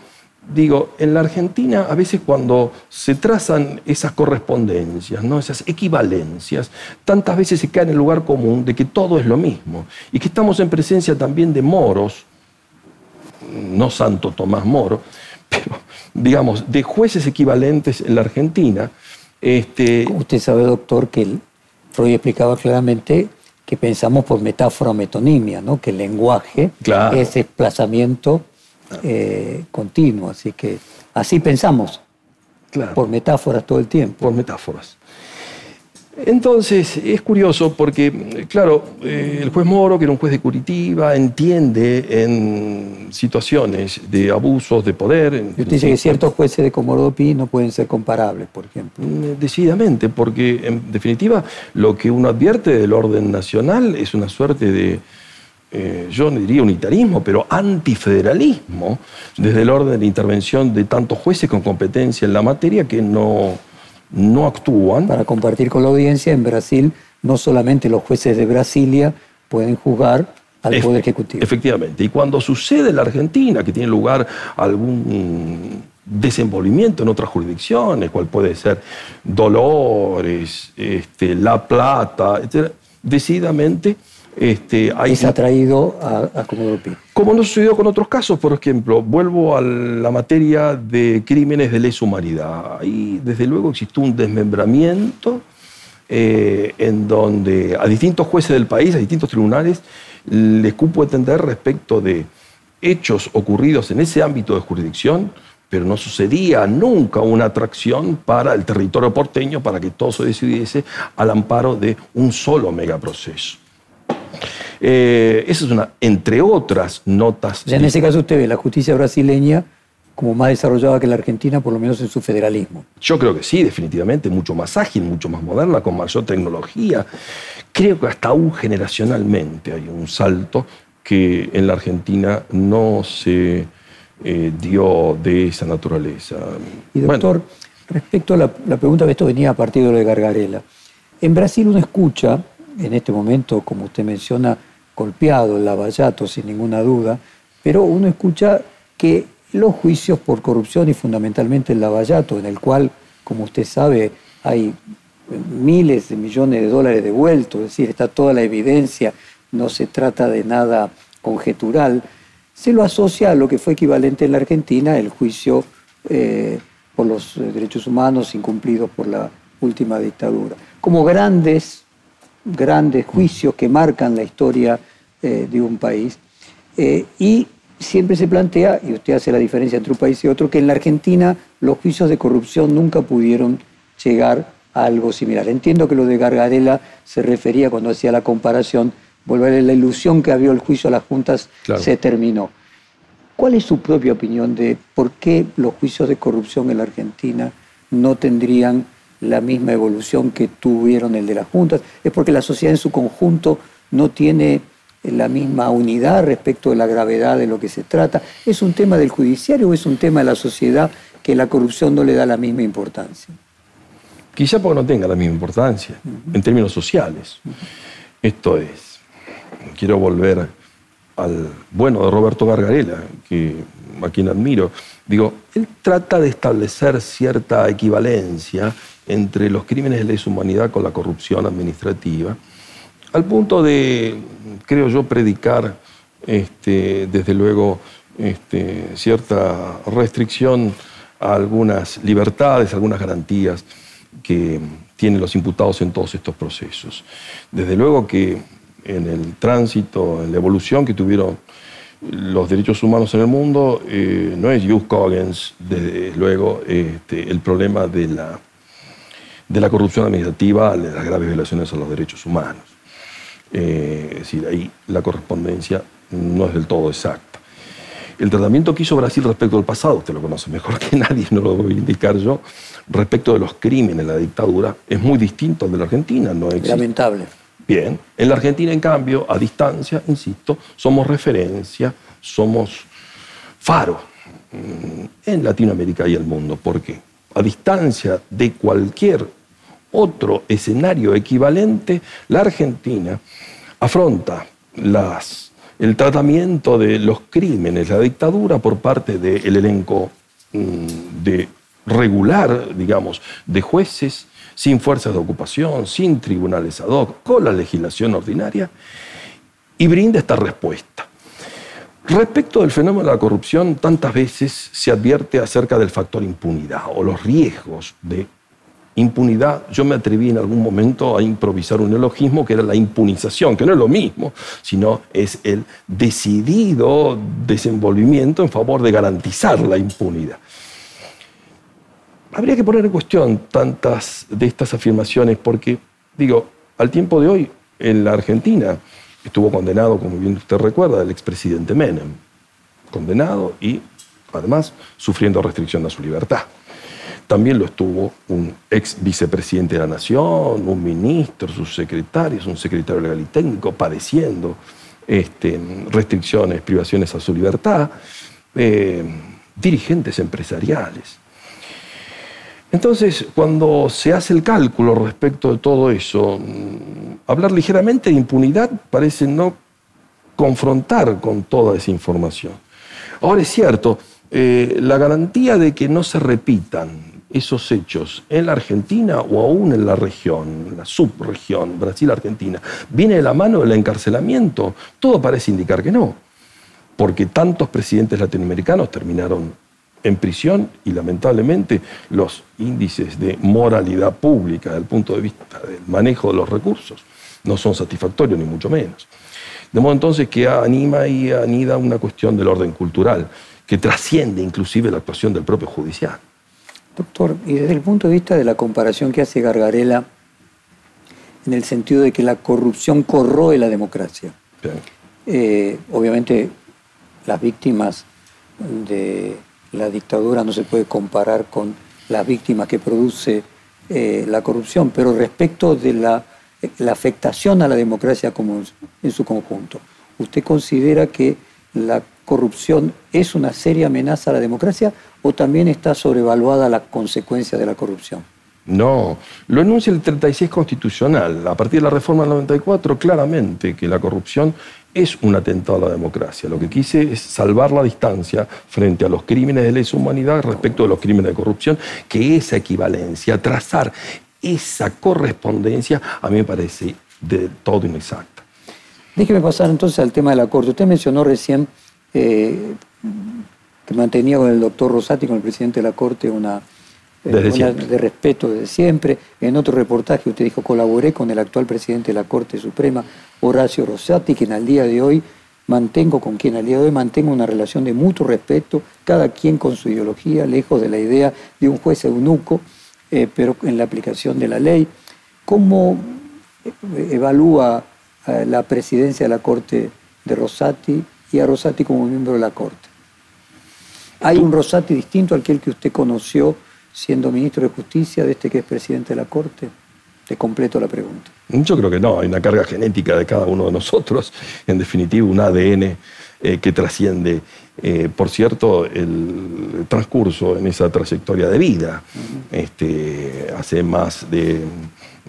digo, en la Argentina a veces cuando se trazan esas correspondencias, ¿no? esas equivalencias, tantas veces se cae en el lugar común de que todo es lo mismo y que estamos en presencia también de moros, no Santo Tomás Moro, pero digamos, de jueces equivalentes en la Argentina. Este... Usted sabe, doctor, que Freud explicaba claramente que pensamos por metáfora o metonimia, ¿no? que el lenguaje es desplazamiento eh, continuo. Así que así pensamos, por metáforas todo el tiempo. Por metáforas. Entonces, es curioso porque, claro, eh, el juez Moro, que era un juez de Curitiba, entiende en situaciones de abusos de poder. usted dice que ciertos jueces de Comodopí no pueden ser comparables, por ejemplo. Mm, decididamente, porque en definitiva lo que uno advierte del orden nacional es una suerte de eh, yo no diría unitarismo, pero antifederalismo, desde el orden de intervención de tantos jueces con competencia en la materia que no, no actúan. Para compartir con la audiencia, en Brasil no solamente los jueces de Brasilia pueden juzgar al Poder Ejecutivo. Efectivamente. Y cuando sucede en la Argentina, que tiene lugar algún desenvolvimiento en otras jurisdicciones, cual puede ser Dolores, este, La Plata, etc., decididamente este, es atraído a, a Como no sucedió con otros casos, por ejemplo, vuelvo a la materia de crímenes de lesa humanidad. Ahí, desde luego, existió un desmembramiento eh, en donde a distintos jueces del país, a distintos tribunales, les cupo entender respecto de hechos ocurridos en ese ámbito de jurisdicción, pero no sucedía nunca una atracción para el territorio porteño para que todo se decidiese al amparo de un solo megaproceso. Eh, esa es una, entre otras notas. en ese caso usted ve la justicia brasileña como más desarrollada que la Argentina, por lo menos en su federalismo. Yo creo que sí, definitivamente, mucho más ágil, mucho más moderna, con mayor tecnología. Creo que hasta aún generacionalmente hay un salto que en la Argentina no se eh, dio de esa naturaleza. Y doctor, respecto a la, la, pregunta que esto venía a partir de Gargarela, en Brasil uno escucha, en este momento, como usted menciona, golpeado el lavallato, sin ninguna duda, pero uno escucha que los juicios por corrupción y fundamentalmente el lavallato, en el cual, como usted sabe, hay miles de millones de dólares devueltos, es decir, está toda la evidencia, no se trata de nada conjetural, se lo asocia a lo que fue equivalente en la Argentina, el juicio eh, por los derechos humanos incumplidos por la última dictadura, como grandes grandes juicios que marcan la historia eh, de un país. Eh, y siempre se plantea, y usted hace la diferencia entre un país y otro, que en la Argentina los juicios de corrupción nunca pudieron llegar a algo similar. Entiendo que lo de Gargarela se refería cuando hacía la comparación, volver a la ilusión que había el juicio a las juntas se terminó. ¿Cuál es su propia opinión de por qué los juicios de corrupción en la Argentina no tendrían la misma evolución que tuvieron el de las juntas, es porque la sociedad en su conjunto no tiene la misma unidad respecto de la gravedad de lo que se trata. ¿Es un tema del judiciario o es un tema de la sociedad que la corrupción no le da la misma importancia? Quizá porque no tenga la misma importancia en términos sociales. Esto es, quiero volver al bueno de Roberto Gargarela, que, a quien admiro. Digo, él trata de establecer cierta equivalencia entre los crímenes de lesa humanidad con la corrupción administrativa, al punto de, creo yo, predicar este, desde luego este, cierta restricción a algunas libertades, algunas garantías que tienen los imputados en todos estos procesos. Desde luego que en el tránsito, en la evolución que tuvieron los derechos humanos en el mundo eh, no es Jus Cogens, desde luego, este, el problema de la, de la corrupción administrativa, de las graves violaciones a los derechos humanos. Eh, es decir, ahí la correspondencia no es del todo exacta. El tratamiento que hizo Brasil respecto al pasado, usted lo conoce mejor que nadie, no lo voy a indicar yo, respecto de los crímenes, la dictadura, es muy distinto al de la Argentina. No existe. Lamentable. Bien, en la Argentina, en cambio, a distancia, insisto, somos referencia, somos faro mm, en Latinoamérica y el mundo. ¿Por qué? A distancia de cualquier otro escenario equivalente, la Argentina afronta el tratamiento de los crímenes, la dictadura por parte del elenco mm, de regular, digamos, de jueces, sin fuerzas de ocupación, sin tribunales ad hoc, con la legislación ordinaria, y brinda esta respuesta. Respecto del fenómeno de la corrupción, tantas veces se advierte acerca del factor impunidad o los riesgos de impunidad. Yo me atreví en algún momento a improvisar un neologismo que era la impunización, que no es lo mismo, sino es el decidido desenvolvimiento en favor de garantizar la impunidad. Habría que poner en cuestión tantas de estas afirmaciones porque, digo, al tiempo de hoy, en la Argentina estuvo condenado, como bien usted recuerda, el expresidente Menem. Condenado y, además, sufriendo restricción a su libertad. También lo estuvo un ex vicepresidente de la Nación, un ministro, sus secretarios, un secretario legal y técnico, padeciendo este, restricciones, privaciones a su libertad, eh, dirigentes empresariales. Entonces, cuando se hace el cálculo respecto de todo eso, mm, hablar ligeramente de impunidad parece no confrontar con toda esa información. Ahora es cierto, eh, la garantía de que no se repitan esos hechos en la Argentina o aún en la región, en la subregión Brasil-Argentina, viene de la mano del encarcelamiento, todo parece indicar que no, porque tantos presidentes latinoamericanos terminaron en prisión y lamentablemente los índices de moralidad pública desde el punto de vista del manejo de los recursos no son satisfactorios ni mucho menos. De modo entonces que anima y anida una cuestión del orden cultural que trasciende inclusive la actuación del propio judicial. Doctor, y desde el punto de vista de la comparación que hace Gargarela en el sentido de que la corrupción corroe la democracia, eh, obviamente las víctimas de la dictadura no se puede comparar con las víctimas que produce eh, la corrupción, pero respecto de la, afectación a la democracia como en su conjunto, ¿usted considera que la corrupción es una seria amenaza a la democracia o también está sobrevaluada la consecuencia de la corrupción? No, lo enuncia el 36 constitucional. A partir de la reforma del 94, claramente que la corrupción es un atentado a la democracia. Lo que quise es salvar la distancia frente a los crímenes de lesa humanidad respecto de los crímenes de corrupción, que esa equivalencia, trazar esa correspondencia, a mí me parece de todo inexacta. Déjeme pasar entonces al tema de la Corte. Usted mencionó recién eh, que mantenía con el doctor Rosati, con el presidente de la Corte, una de respeto desde siempre. En otro reportaje usted dijo, colaboré con el actual presidente de la Corte Suprema, Horacio Rosati, quien al día de hoy mantengo, con quien al día de hoy mantengo una relación de mutuo respeto, cada quien con su ideología, lejos de la idea de un juez eunuco, eh, pero en la aplicación de la ley. ¿Cómo eh, evalúa la presidencia de la Corte de Rosati y a Rosati como miembro de la Corte? ¿Hay un Rosati distinto al que usted conoció siendo ministro de Justicia de este que es presidente de la Corte? Te completo la pregunta. Yo creo que no, hay una carga genética de cada uno de nosotros, en definitiva un ADN eh, que trasciende, eh, por cierto, el transcurso en esa trayectoria de vida. este, hace más de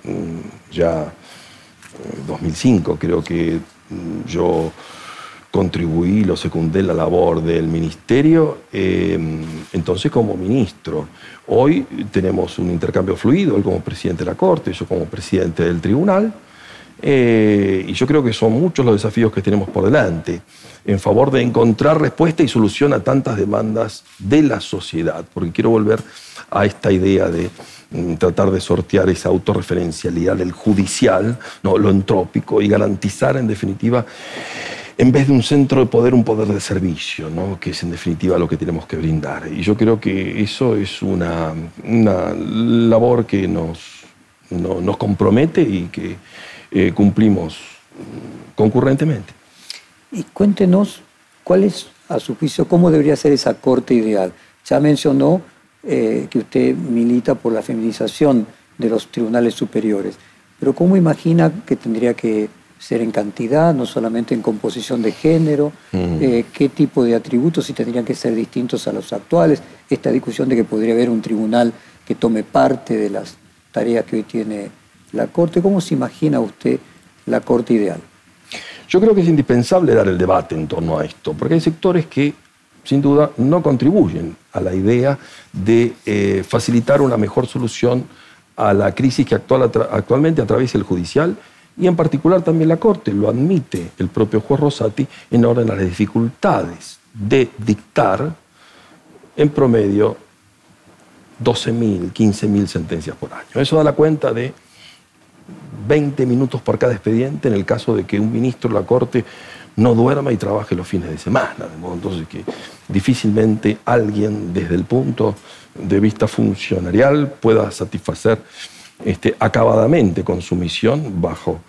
mm, ya 2005 eh, creo que mm, yo contribuí, lo secundé la labor del ministerio, entonces como ministro. Hoy tenemos un intercambio fluido, él como presidente de la Corte, yo como presidente del tribunal, eh, y yo creo que son muchos los desafíos que tenemos por delante en favor de encontrar respuesta y solución a tantas demandas de la sociedad, porque quiero volver a esta idea de tratar de sortear esa autorreferencialidad del judicial, ¿no? lo entrópico, y garantizar en definitiva en vez de un centro de poder, un poder de servicio, ¿no? que es en definitiva lo que tenemos que brindar. Y yo creo que eso es una, una labor que nos, nos compromete y que eh, cumplimos concurrentemente. Y cuéntenos cuál es, a su juicio, cómo debería ser esa corte ideal. Ya mencionó eh, que usted milita por la feminización de los tribunales superiores, pero ¿cómo imagina que tendría que ser en cantidad, no solamente en composición de género, mm. eh, qué tipo de atributos, si tendrían que ser distintos a los actuales, esta discusión de que podría haber un tribunal que tome parte de las tareas que hoy tiene la Corte. ¿Cómo se imagina usted la Corte ideal? Yo creo que es indispensable dar el debate en torno a esto, porque hay sectores que sin duda no contribuyen a la idea de eh, facilitar una mejor solución a la crisis que actual, actualmente atraviesa el judicial y en particular también la Corte, lo admite el propio juez Rosati en orden a las dificultades de dictar en promedio 12.000, 15.000 sentencias por año. Eso da la cuenta de 20 minutos por cada expediente en el caso de que un ministro de la Corte no duerma y trabaje los fines de semana. De modo que difícilmente alguien desde el punto de vista funcionarial pueda satisfacer este, acabadamente con su misión bajo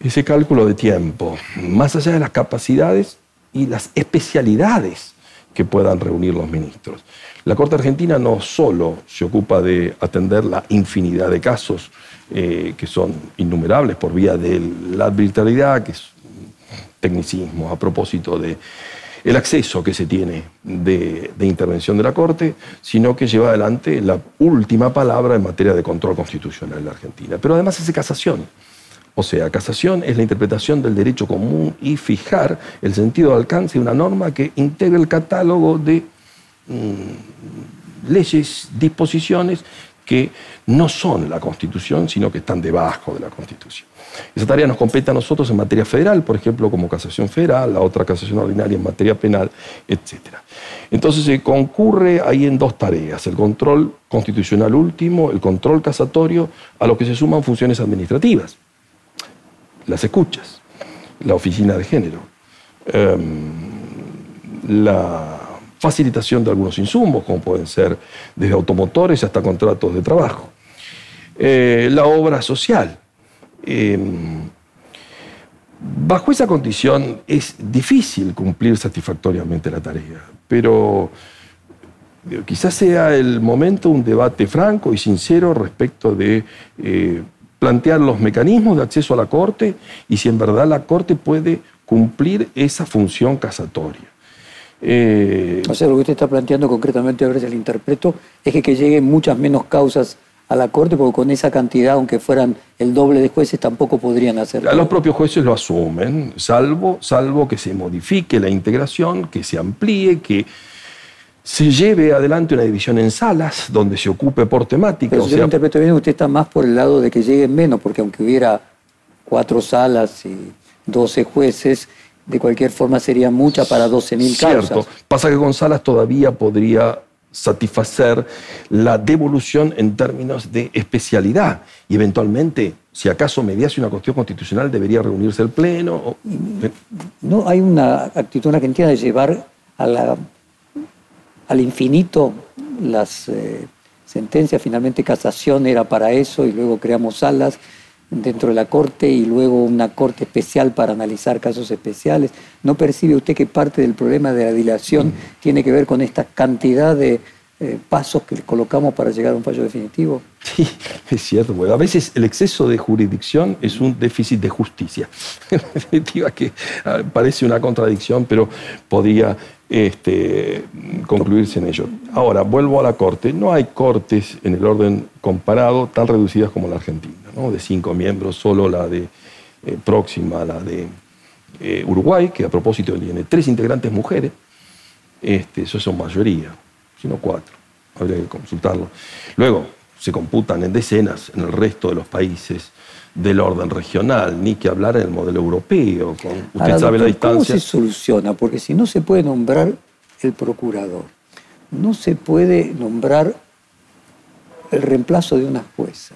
ese cálculo de tiempo, más allá de las capacidades y las especialidades que puedan reunir los ministros. La Corte Argentina no solo se ocupa de atender la infinidad de casos eh, que son innumerables por vía de la arbitrariedad, que es tecnicismo a propósito de el acceso que se tiene de, intervención de la Corte, sino que lleva adelante la última palabra en materia de control constitucional en la Argentina. Pero además es casación. O sea, casación es la interpretación del derecho común y fijar el sentido de alcance de una norma que integre el catálogo de mm, leyes, disposiciones que no son la Constitución, sino que están debajo de la Constitución. Esa tarea nos compete a nosotros en materia federal, por ejemplo, como casación federal, la otra casación ordinaria en materia penal, etc. Entonces se concurre ahí en dos tareas, el control constitucional último, el control casatorio, a lo que se suman funciones administrativas, las escuchas, la oficina de género, em, la facilitación de algunos insumos, como pueden ser desde automotores hasta contratos de trabajo, eh, la obra social, Em, bajo esa condición es difícil cumplir satisfactoriamente la tarea, pero quizás sea el momento un debate franco y sincero respecto de eh, plantear los mecanismos de acceso a la Corte y si en verdad la Corte puede cumplir esa función casatoria. Eh, o sea, lo que usted está planteando concretamente, a ver si lo interpreto, es que, que lleguen muchas menos causas a la Corte, porque con esa cantidad, aunque fueran el doble de jueces, tampoco podrían hacerlo. Los propios jueces lo asumen, salvo, salvo que se modifique la integración, que se amplíe, que se lleve adelante una división en salas donde se ocupe por temática. Pero si yo lo interpreto bien, usted está más por el lado de que lleguen menos, porque aunque hubiera cuatro salas y doce jueces, de cualquier forma sería mucha para 12.000 causas. Cierto. Pasa que salas todavía podría satisfacer la devolución en términos de especialidad y eventualmente, si acaso mediase una cuestión constitucional, debería reunirse el Pleno. No hay una actitud argentina de llevar a la, al infinito las eh, sentencias, finalmente casación era para eso y luego creamos salas dentro de la Corte y luego una Corte especial para analizar casos especiales. ¿No percibe usted que parte del problema de la dilación tiene que ver con esta cantidad de eh, pasos que colocamos para llegar a un fallo definitivo? Sí, es cierto. a veces el exceso de jurisdicción es un déficit de justicia. En definitiva, que ah, parece una contradicción, pero podría este, concluirse en ello. Ahora, vuelvo a la Corte. No hay cortes en el orden comparado tan reducidas como la Argentina de cinco miembros, solo la de eh, próxima, la de eh, Uruguay, que a propósito tiene tres integrantes mujeres, este, eso son mayoría, sino cuatro, habría que consultarlo. Luego, se computan en decenas en el resto de los países del orden regional, ni que hablar en el modelo europeo. Con, usted sabe la distancia. ¿Cómo se soluciona? Porque si no se puede nombrar el procurador, no se puede nombrar el reemplazo de una jueza,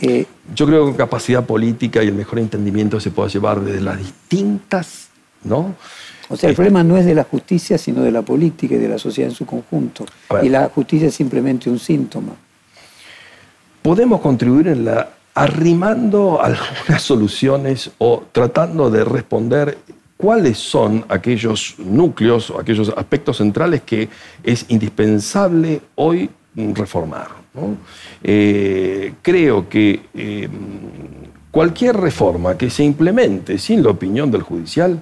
yo creo que con capacidad política y el mejor entendimiento se puede llevar desde las distintas ¿no? O sea, el problema no es de la justicia, sino de la política y de la sociedad en su conjunto. Y la justicia es simplemente un síntoma. Podemos contribuir en la arrimando algunas soluciones o tratando de responder cuáles son aquellos núcleos o aquellos aspectos centrales que es indispensable hoy reformar. Eh, creo que eh, cualquier reforma que se implemente sin la opinión del judicial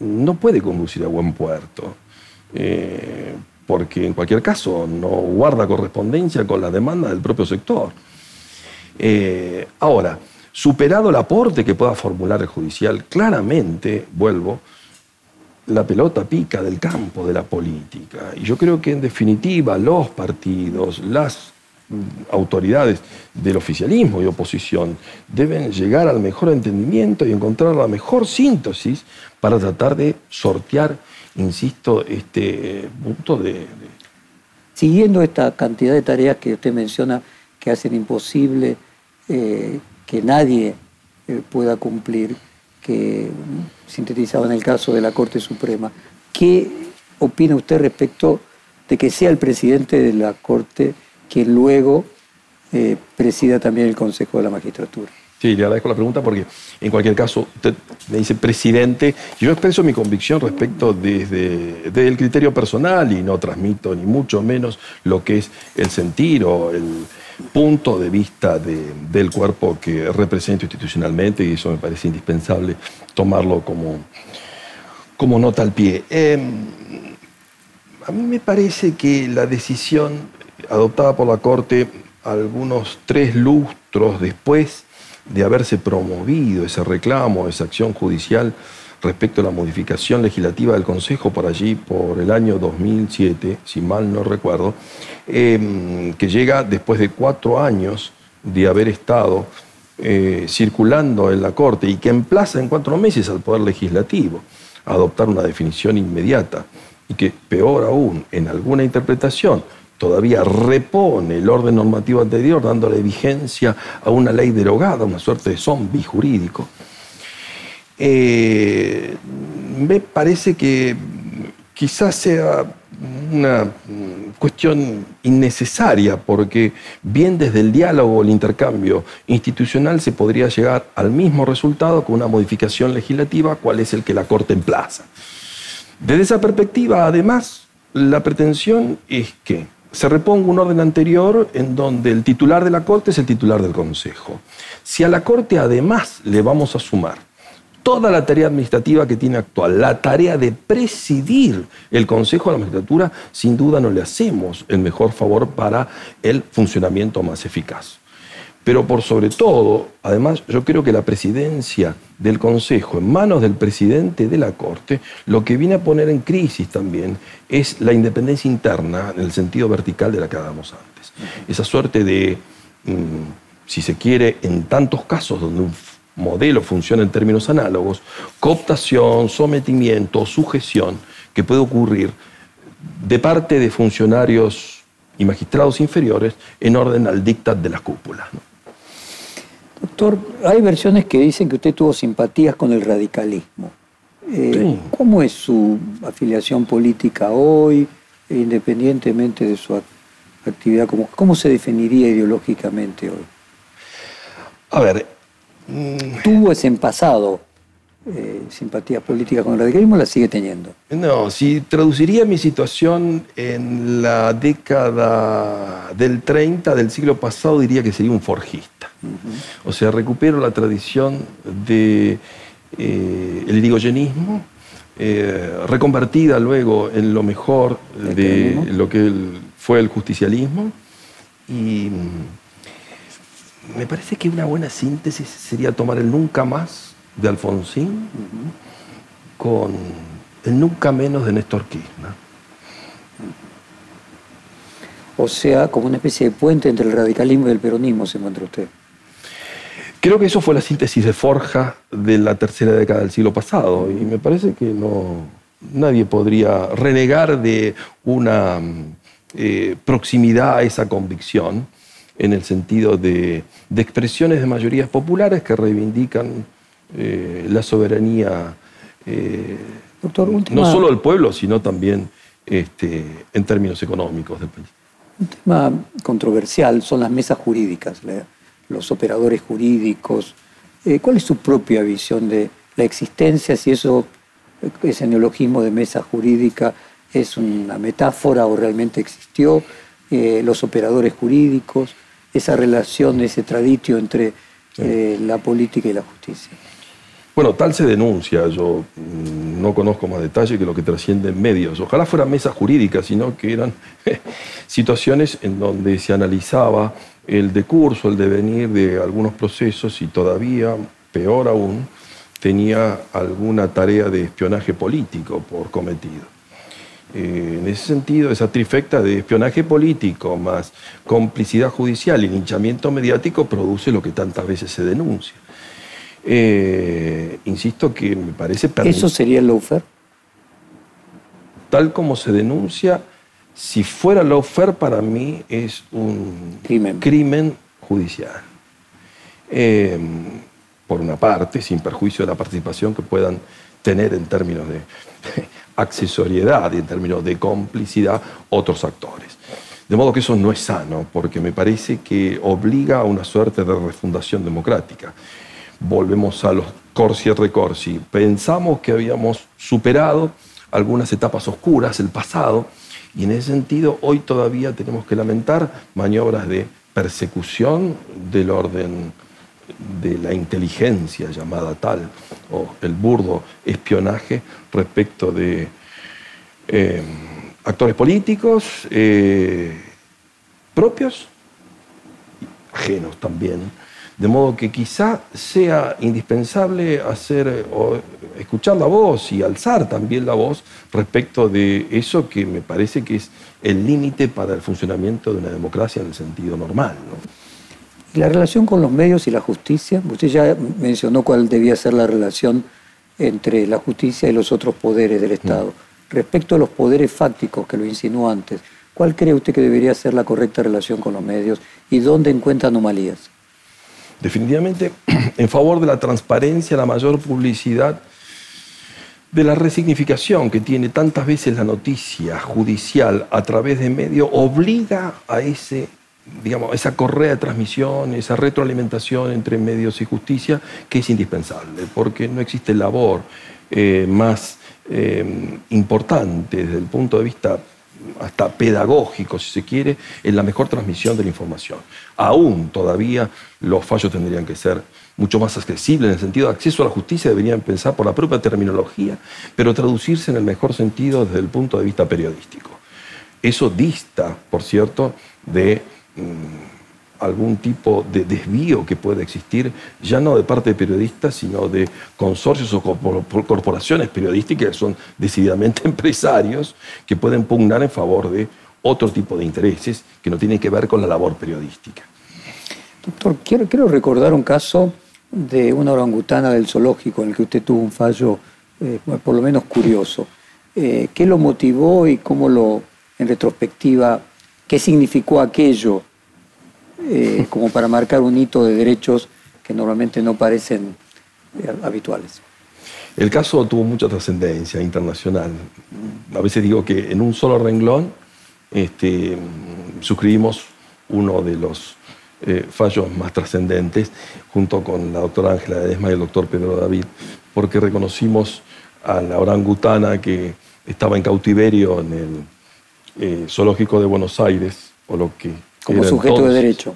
no puede conducir a buen puerto, eh, porque en cualquier caso no guarda correspondencia con la demanda del propio sector. ahora, superado el aporte que pueda formular el judicial, claramente, vuelvo, la pelota pica del campo de la política. Y yo creo que en definitiva los partidos, las autoridades del oficialismo y oposición deben llegar al mejor entendimiento y encontrar la mejor síntesis para tratar de sortear, insisto, este punto de... Siguiendo esta cantidad de tareas que usted menciona que hacen imposible eh, que nadie eh, pueda cumplir, que sintetizaba en el caso de la Corte Suprema. ¿Qué opina usted respecto de que sea el presidente de la Corte quien luego eh, presida también el Consejo de la Magistratura? Sí, le agradezco la pregunta porque en cualquier caso usted me dice presidente, yo expreso mi convicción respecto desde, desde, el criterio personal y no transmito ni mucho menos lo que es el sentir o el, punto de vista del cuerpo que represento institucionalmente y eso me parece indispensable tomarlo como, como nota al pie. Em, a mí me parece que la decisión adoptada por la Corte algunos tres lustros después de haberse promovido ese reclamo, esa acción judicial, respecto a la modificación legislativa del Consejo por allí, por el año 2007, si mal no recuerdo, em, que llega después de cuatro años de haber estado eh, circulando en la Corte y que emplaza en cuatro meses al Poder Legislativo a adoptar una definición inmediata y que, peor aún, en alguna interpretación, todavía repone el orden normativo anterior, dándole vigencia a una ley derogada, una suerte de zombie jurídico. Eh, me parece que quizás sea una cuestión innecesaria, porque bien desde el diálogo o el intercambio institucional se podría llegar al mismo resultado con una modificación legislativa, cual es el que la Corte emplaza. Desde esa perspectiva, además, la pretensión es que se reponga un orden anterior en donde el titular de la Corte es el titular del Consejo. Si a la Corte además le vamos a sumar toda la tarea administrativa que tiene actual, la tarea de presidir el Consejo de la Magistratura, sin duda no le hacemos el mejor favor para el funcionamiento más eficaz. Pero por sobre todo, además, yo creo que la presidencia del Consejo en manos del presidente de la Corte, lo que viene a poner en crisis también es la independencia interna en el sentido vertical de la que hablábamos antes. Esa suerte de, mm, si se quiere, en tantos casos donde un modelo funciona en términos análogos, cooptación, sometimiento, sujeción, que puede ocurrir de parte de funcionarios y magistrados inferiores en orden al dictat de las cúpulas. Doctor, hay versiones que dicen que usted tuvo simpatías con el radicalismo. Eh, ¿Cómo es su afiliación política hoy, independientemente de su actividad? ¿Cómo, cómo se definiría ideológicamente hoy? A ver, Mm. tuvo ese en pasado eh, simpatía política con el radicalismo, la sigue teniendo. No, si traduciría mi situación en la década del 30 del siglo pasado, diría que sería un forjista. O sea, recupero la tradición del de, eh, irigoyenismo, eh, reconvertida luego en lo mejor de lo que fue el justicialismo y me parece que una buena síntesis sería tomar el nunca más de Alfonsín con el nunca menos de Néstor Kirchner. O sea, como una especie de puente entre el radicalismo y el peronismo se encuentra usted. Creo que eso fue la síntesis de Forja de la tercera década del siglo pasado y me parece que no, nadie podría renegar de una eh, proximidad a esa convicción en el sentido de, expresiones de mayorías populares que reivindican eh, la soberanía Doctor, no solo el pueblo, sino también este, en términos económicos del país. Un tema controversial son las mesas jurídicas, los operadores jurídicos. Eh, ¿Cuál es su propia visión de la existencia, si eso, ese neologismo de mesa jurídica es una metáfora o realmente existió? Eh, los operadores jurídicos, esa relación, ese traditio entre eh, la política y la justicia. Bueno, tal se denuncia, yo mm, no conozco más detalle que lo que trasciende en medios. Ojalá fueran mesas jurídicas, sino que eran situaciones en donde se analizaba el decurso, el devenir de algunos procesos y todavía, peor aún, tenía alguna tarea de espionaje político por cometido. Eh, en ese sentido, esa trifecta de espionaje político más complicidad judicial y linchamiento mediático produce lo que tantas veces se denuncia. Eh, insisto que me parece... ¿Eso sería el lawfare? Tal como se denuncia, si fuera lawfare para mí es un crimen, judicial. Eh, por una parte, sin perjuicio de la participación que puedan tener en términos de accesoriedad y en términos de complicidad otros actores. De modo que eso no es sano, porque me parece que obliga a una suerte de refundación democrática volvemos a los corsi y recorsi. Pensamos que habíamos superado algunas etapas oscuras, el pasado, y en ese sentido hoy todavía tenemos que lamentar maniobras de persecución del orden de la inteligencia llamada tal, o el burdo espionaje respecto de eh, actores políticos eh, propios, ajenos también, de modo que quizá sea indispensable hacer o escuchar la voz y alzar también la voz respecto de eso que me parece que es el límite para el funcionamiento de una democracia en el sentido normal. ¿Y la relación con los medios y la justicia? Usted ya mencionó cuál debía ser la relación entre la justicia y los otros poderes del Estado. Mm. Respecto a los poderes fácticos que lo insinuó antes, ¿cuál cree usted que debería ser la correcta relación con los medios y dónde encuentra anomalías? Definitivamente en favor de la transparencia, la mayor publicidad, de la resignificación que tiene tantas veces la noticia judicial a través de medios, obliga a ese digamos, esa correa de transmisión, esa retroalimentación entre medios y justicia, que es indispensable, porque no existe labor eh, más eh, importante desde el punto de vista hasta pedagógico, si se quiere, en la mejor transmisión de la información. Aún todavía los fallos tendrían que ser mucho más accesibles en el sentido de acceso a la justicia, deberían pensar por la propia terminología, pero traducirse en el mejor sentido desde el punto de vista periodístico. Eso dista, por cierto, de... Mm, algún tipo de desvío que pueda existir, ya no de parte de periodistas, sino de consorcios o corporaciones periodísticas que son decididamente empresarios que pueden pugnar en favor de otro tipo de intereses que no tienen que ver con la labor periodística. Doctor, quiero, quiero recordar un caso de una orangutana del zoológico en el que usted tuvo un fallo, eh, por lo menos curioso. Eh, ¿Qué lo motivó y cómo lo, en retrospectiva, qué significó aquello eh, como para marcar un hito de derechos que normalmente no parecen eh, habituales. El caso tuvo mucha trascendencia internacional. A veces digo que en un solo renglón este, suscribimos uno de los eh, fallos más trascendentes junto con la doctora Ángela Edesma y el doctor Pedro David, porque reconocimos a la orangutana que estaba en cautiverio en el zoológico de Buenos Aires, o lo que como sujeto de derecho.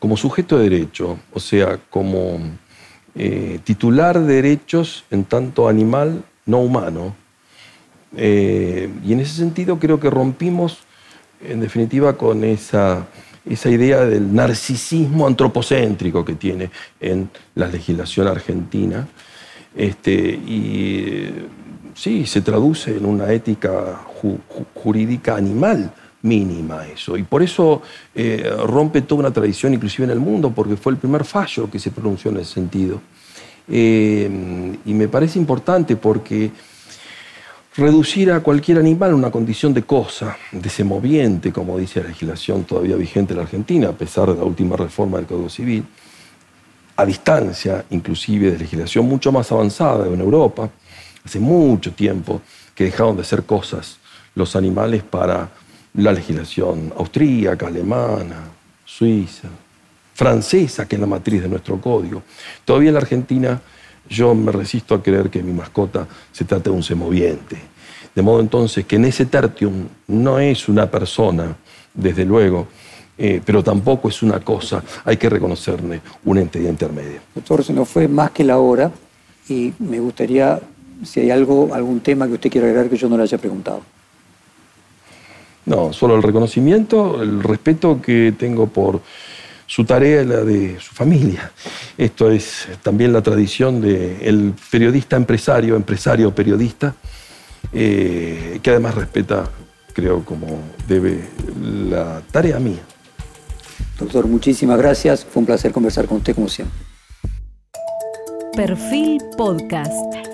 Como sujeto de derecho, o sea, como eh, titular de derechos en tanto animal no humano. Eh, y en ese sentido creo que rompimos, en definitiva, con esa, esa idea del narcisismo antropocéntrico que tiene en la legislación argentina. Este, y sí, se traduce en una ética jurídica animal mínima eso. Y por eso eh, rompe toda una tradición, inclusive en el mundo, porque fue el primer fallo que se pronunció en ese sentido. Eh, y me parece importante porque reducir a cualquier animal una condición de cosa, de semoviente, como dice la legislación todavía vigente en la Argentina, a pesar de la última reforma del Código Civil, a distancia inclusive de legislación mucho más avanzada en Europa, hace mucho tiempo que dejaron de ser cosas los animales para la legislación austríaca, alemana, suiza, francesa, que es la matriz de nuestro código. Todavía en la Argentina yo me resisto a creer que mi mascota se trate de un semoviente. De modo entonces que en ese tertium no es una persona, desde luego, eh, pero tampoco es una cosa, hay que reconocerle una entidad intermedia. Doctor, se nos fue más que la hora y me gustaría, si hay algo, algún tema que usted quiera agregar que yo no le haya preguntado. No, solo el reconocimiento, el respeto que tengo por su tarea y la de su familia. Esto es también la tradición del periodista empresario, empresario periodista, eh, que además respeta, creo, como debe la tarea mía. Doctor, muchísimas gracias. Fue un placer conversar con usted como siempre. Perfil Podcast.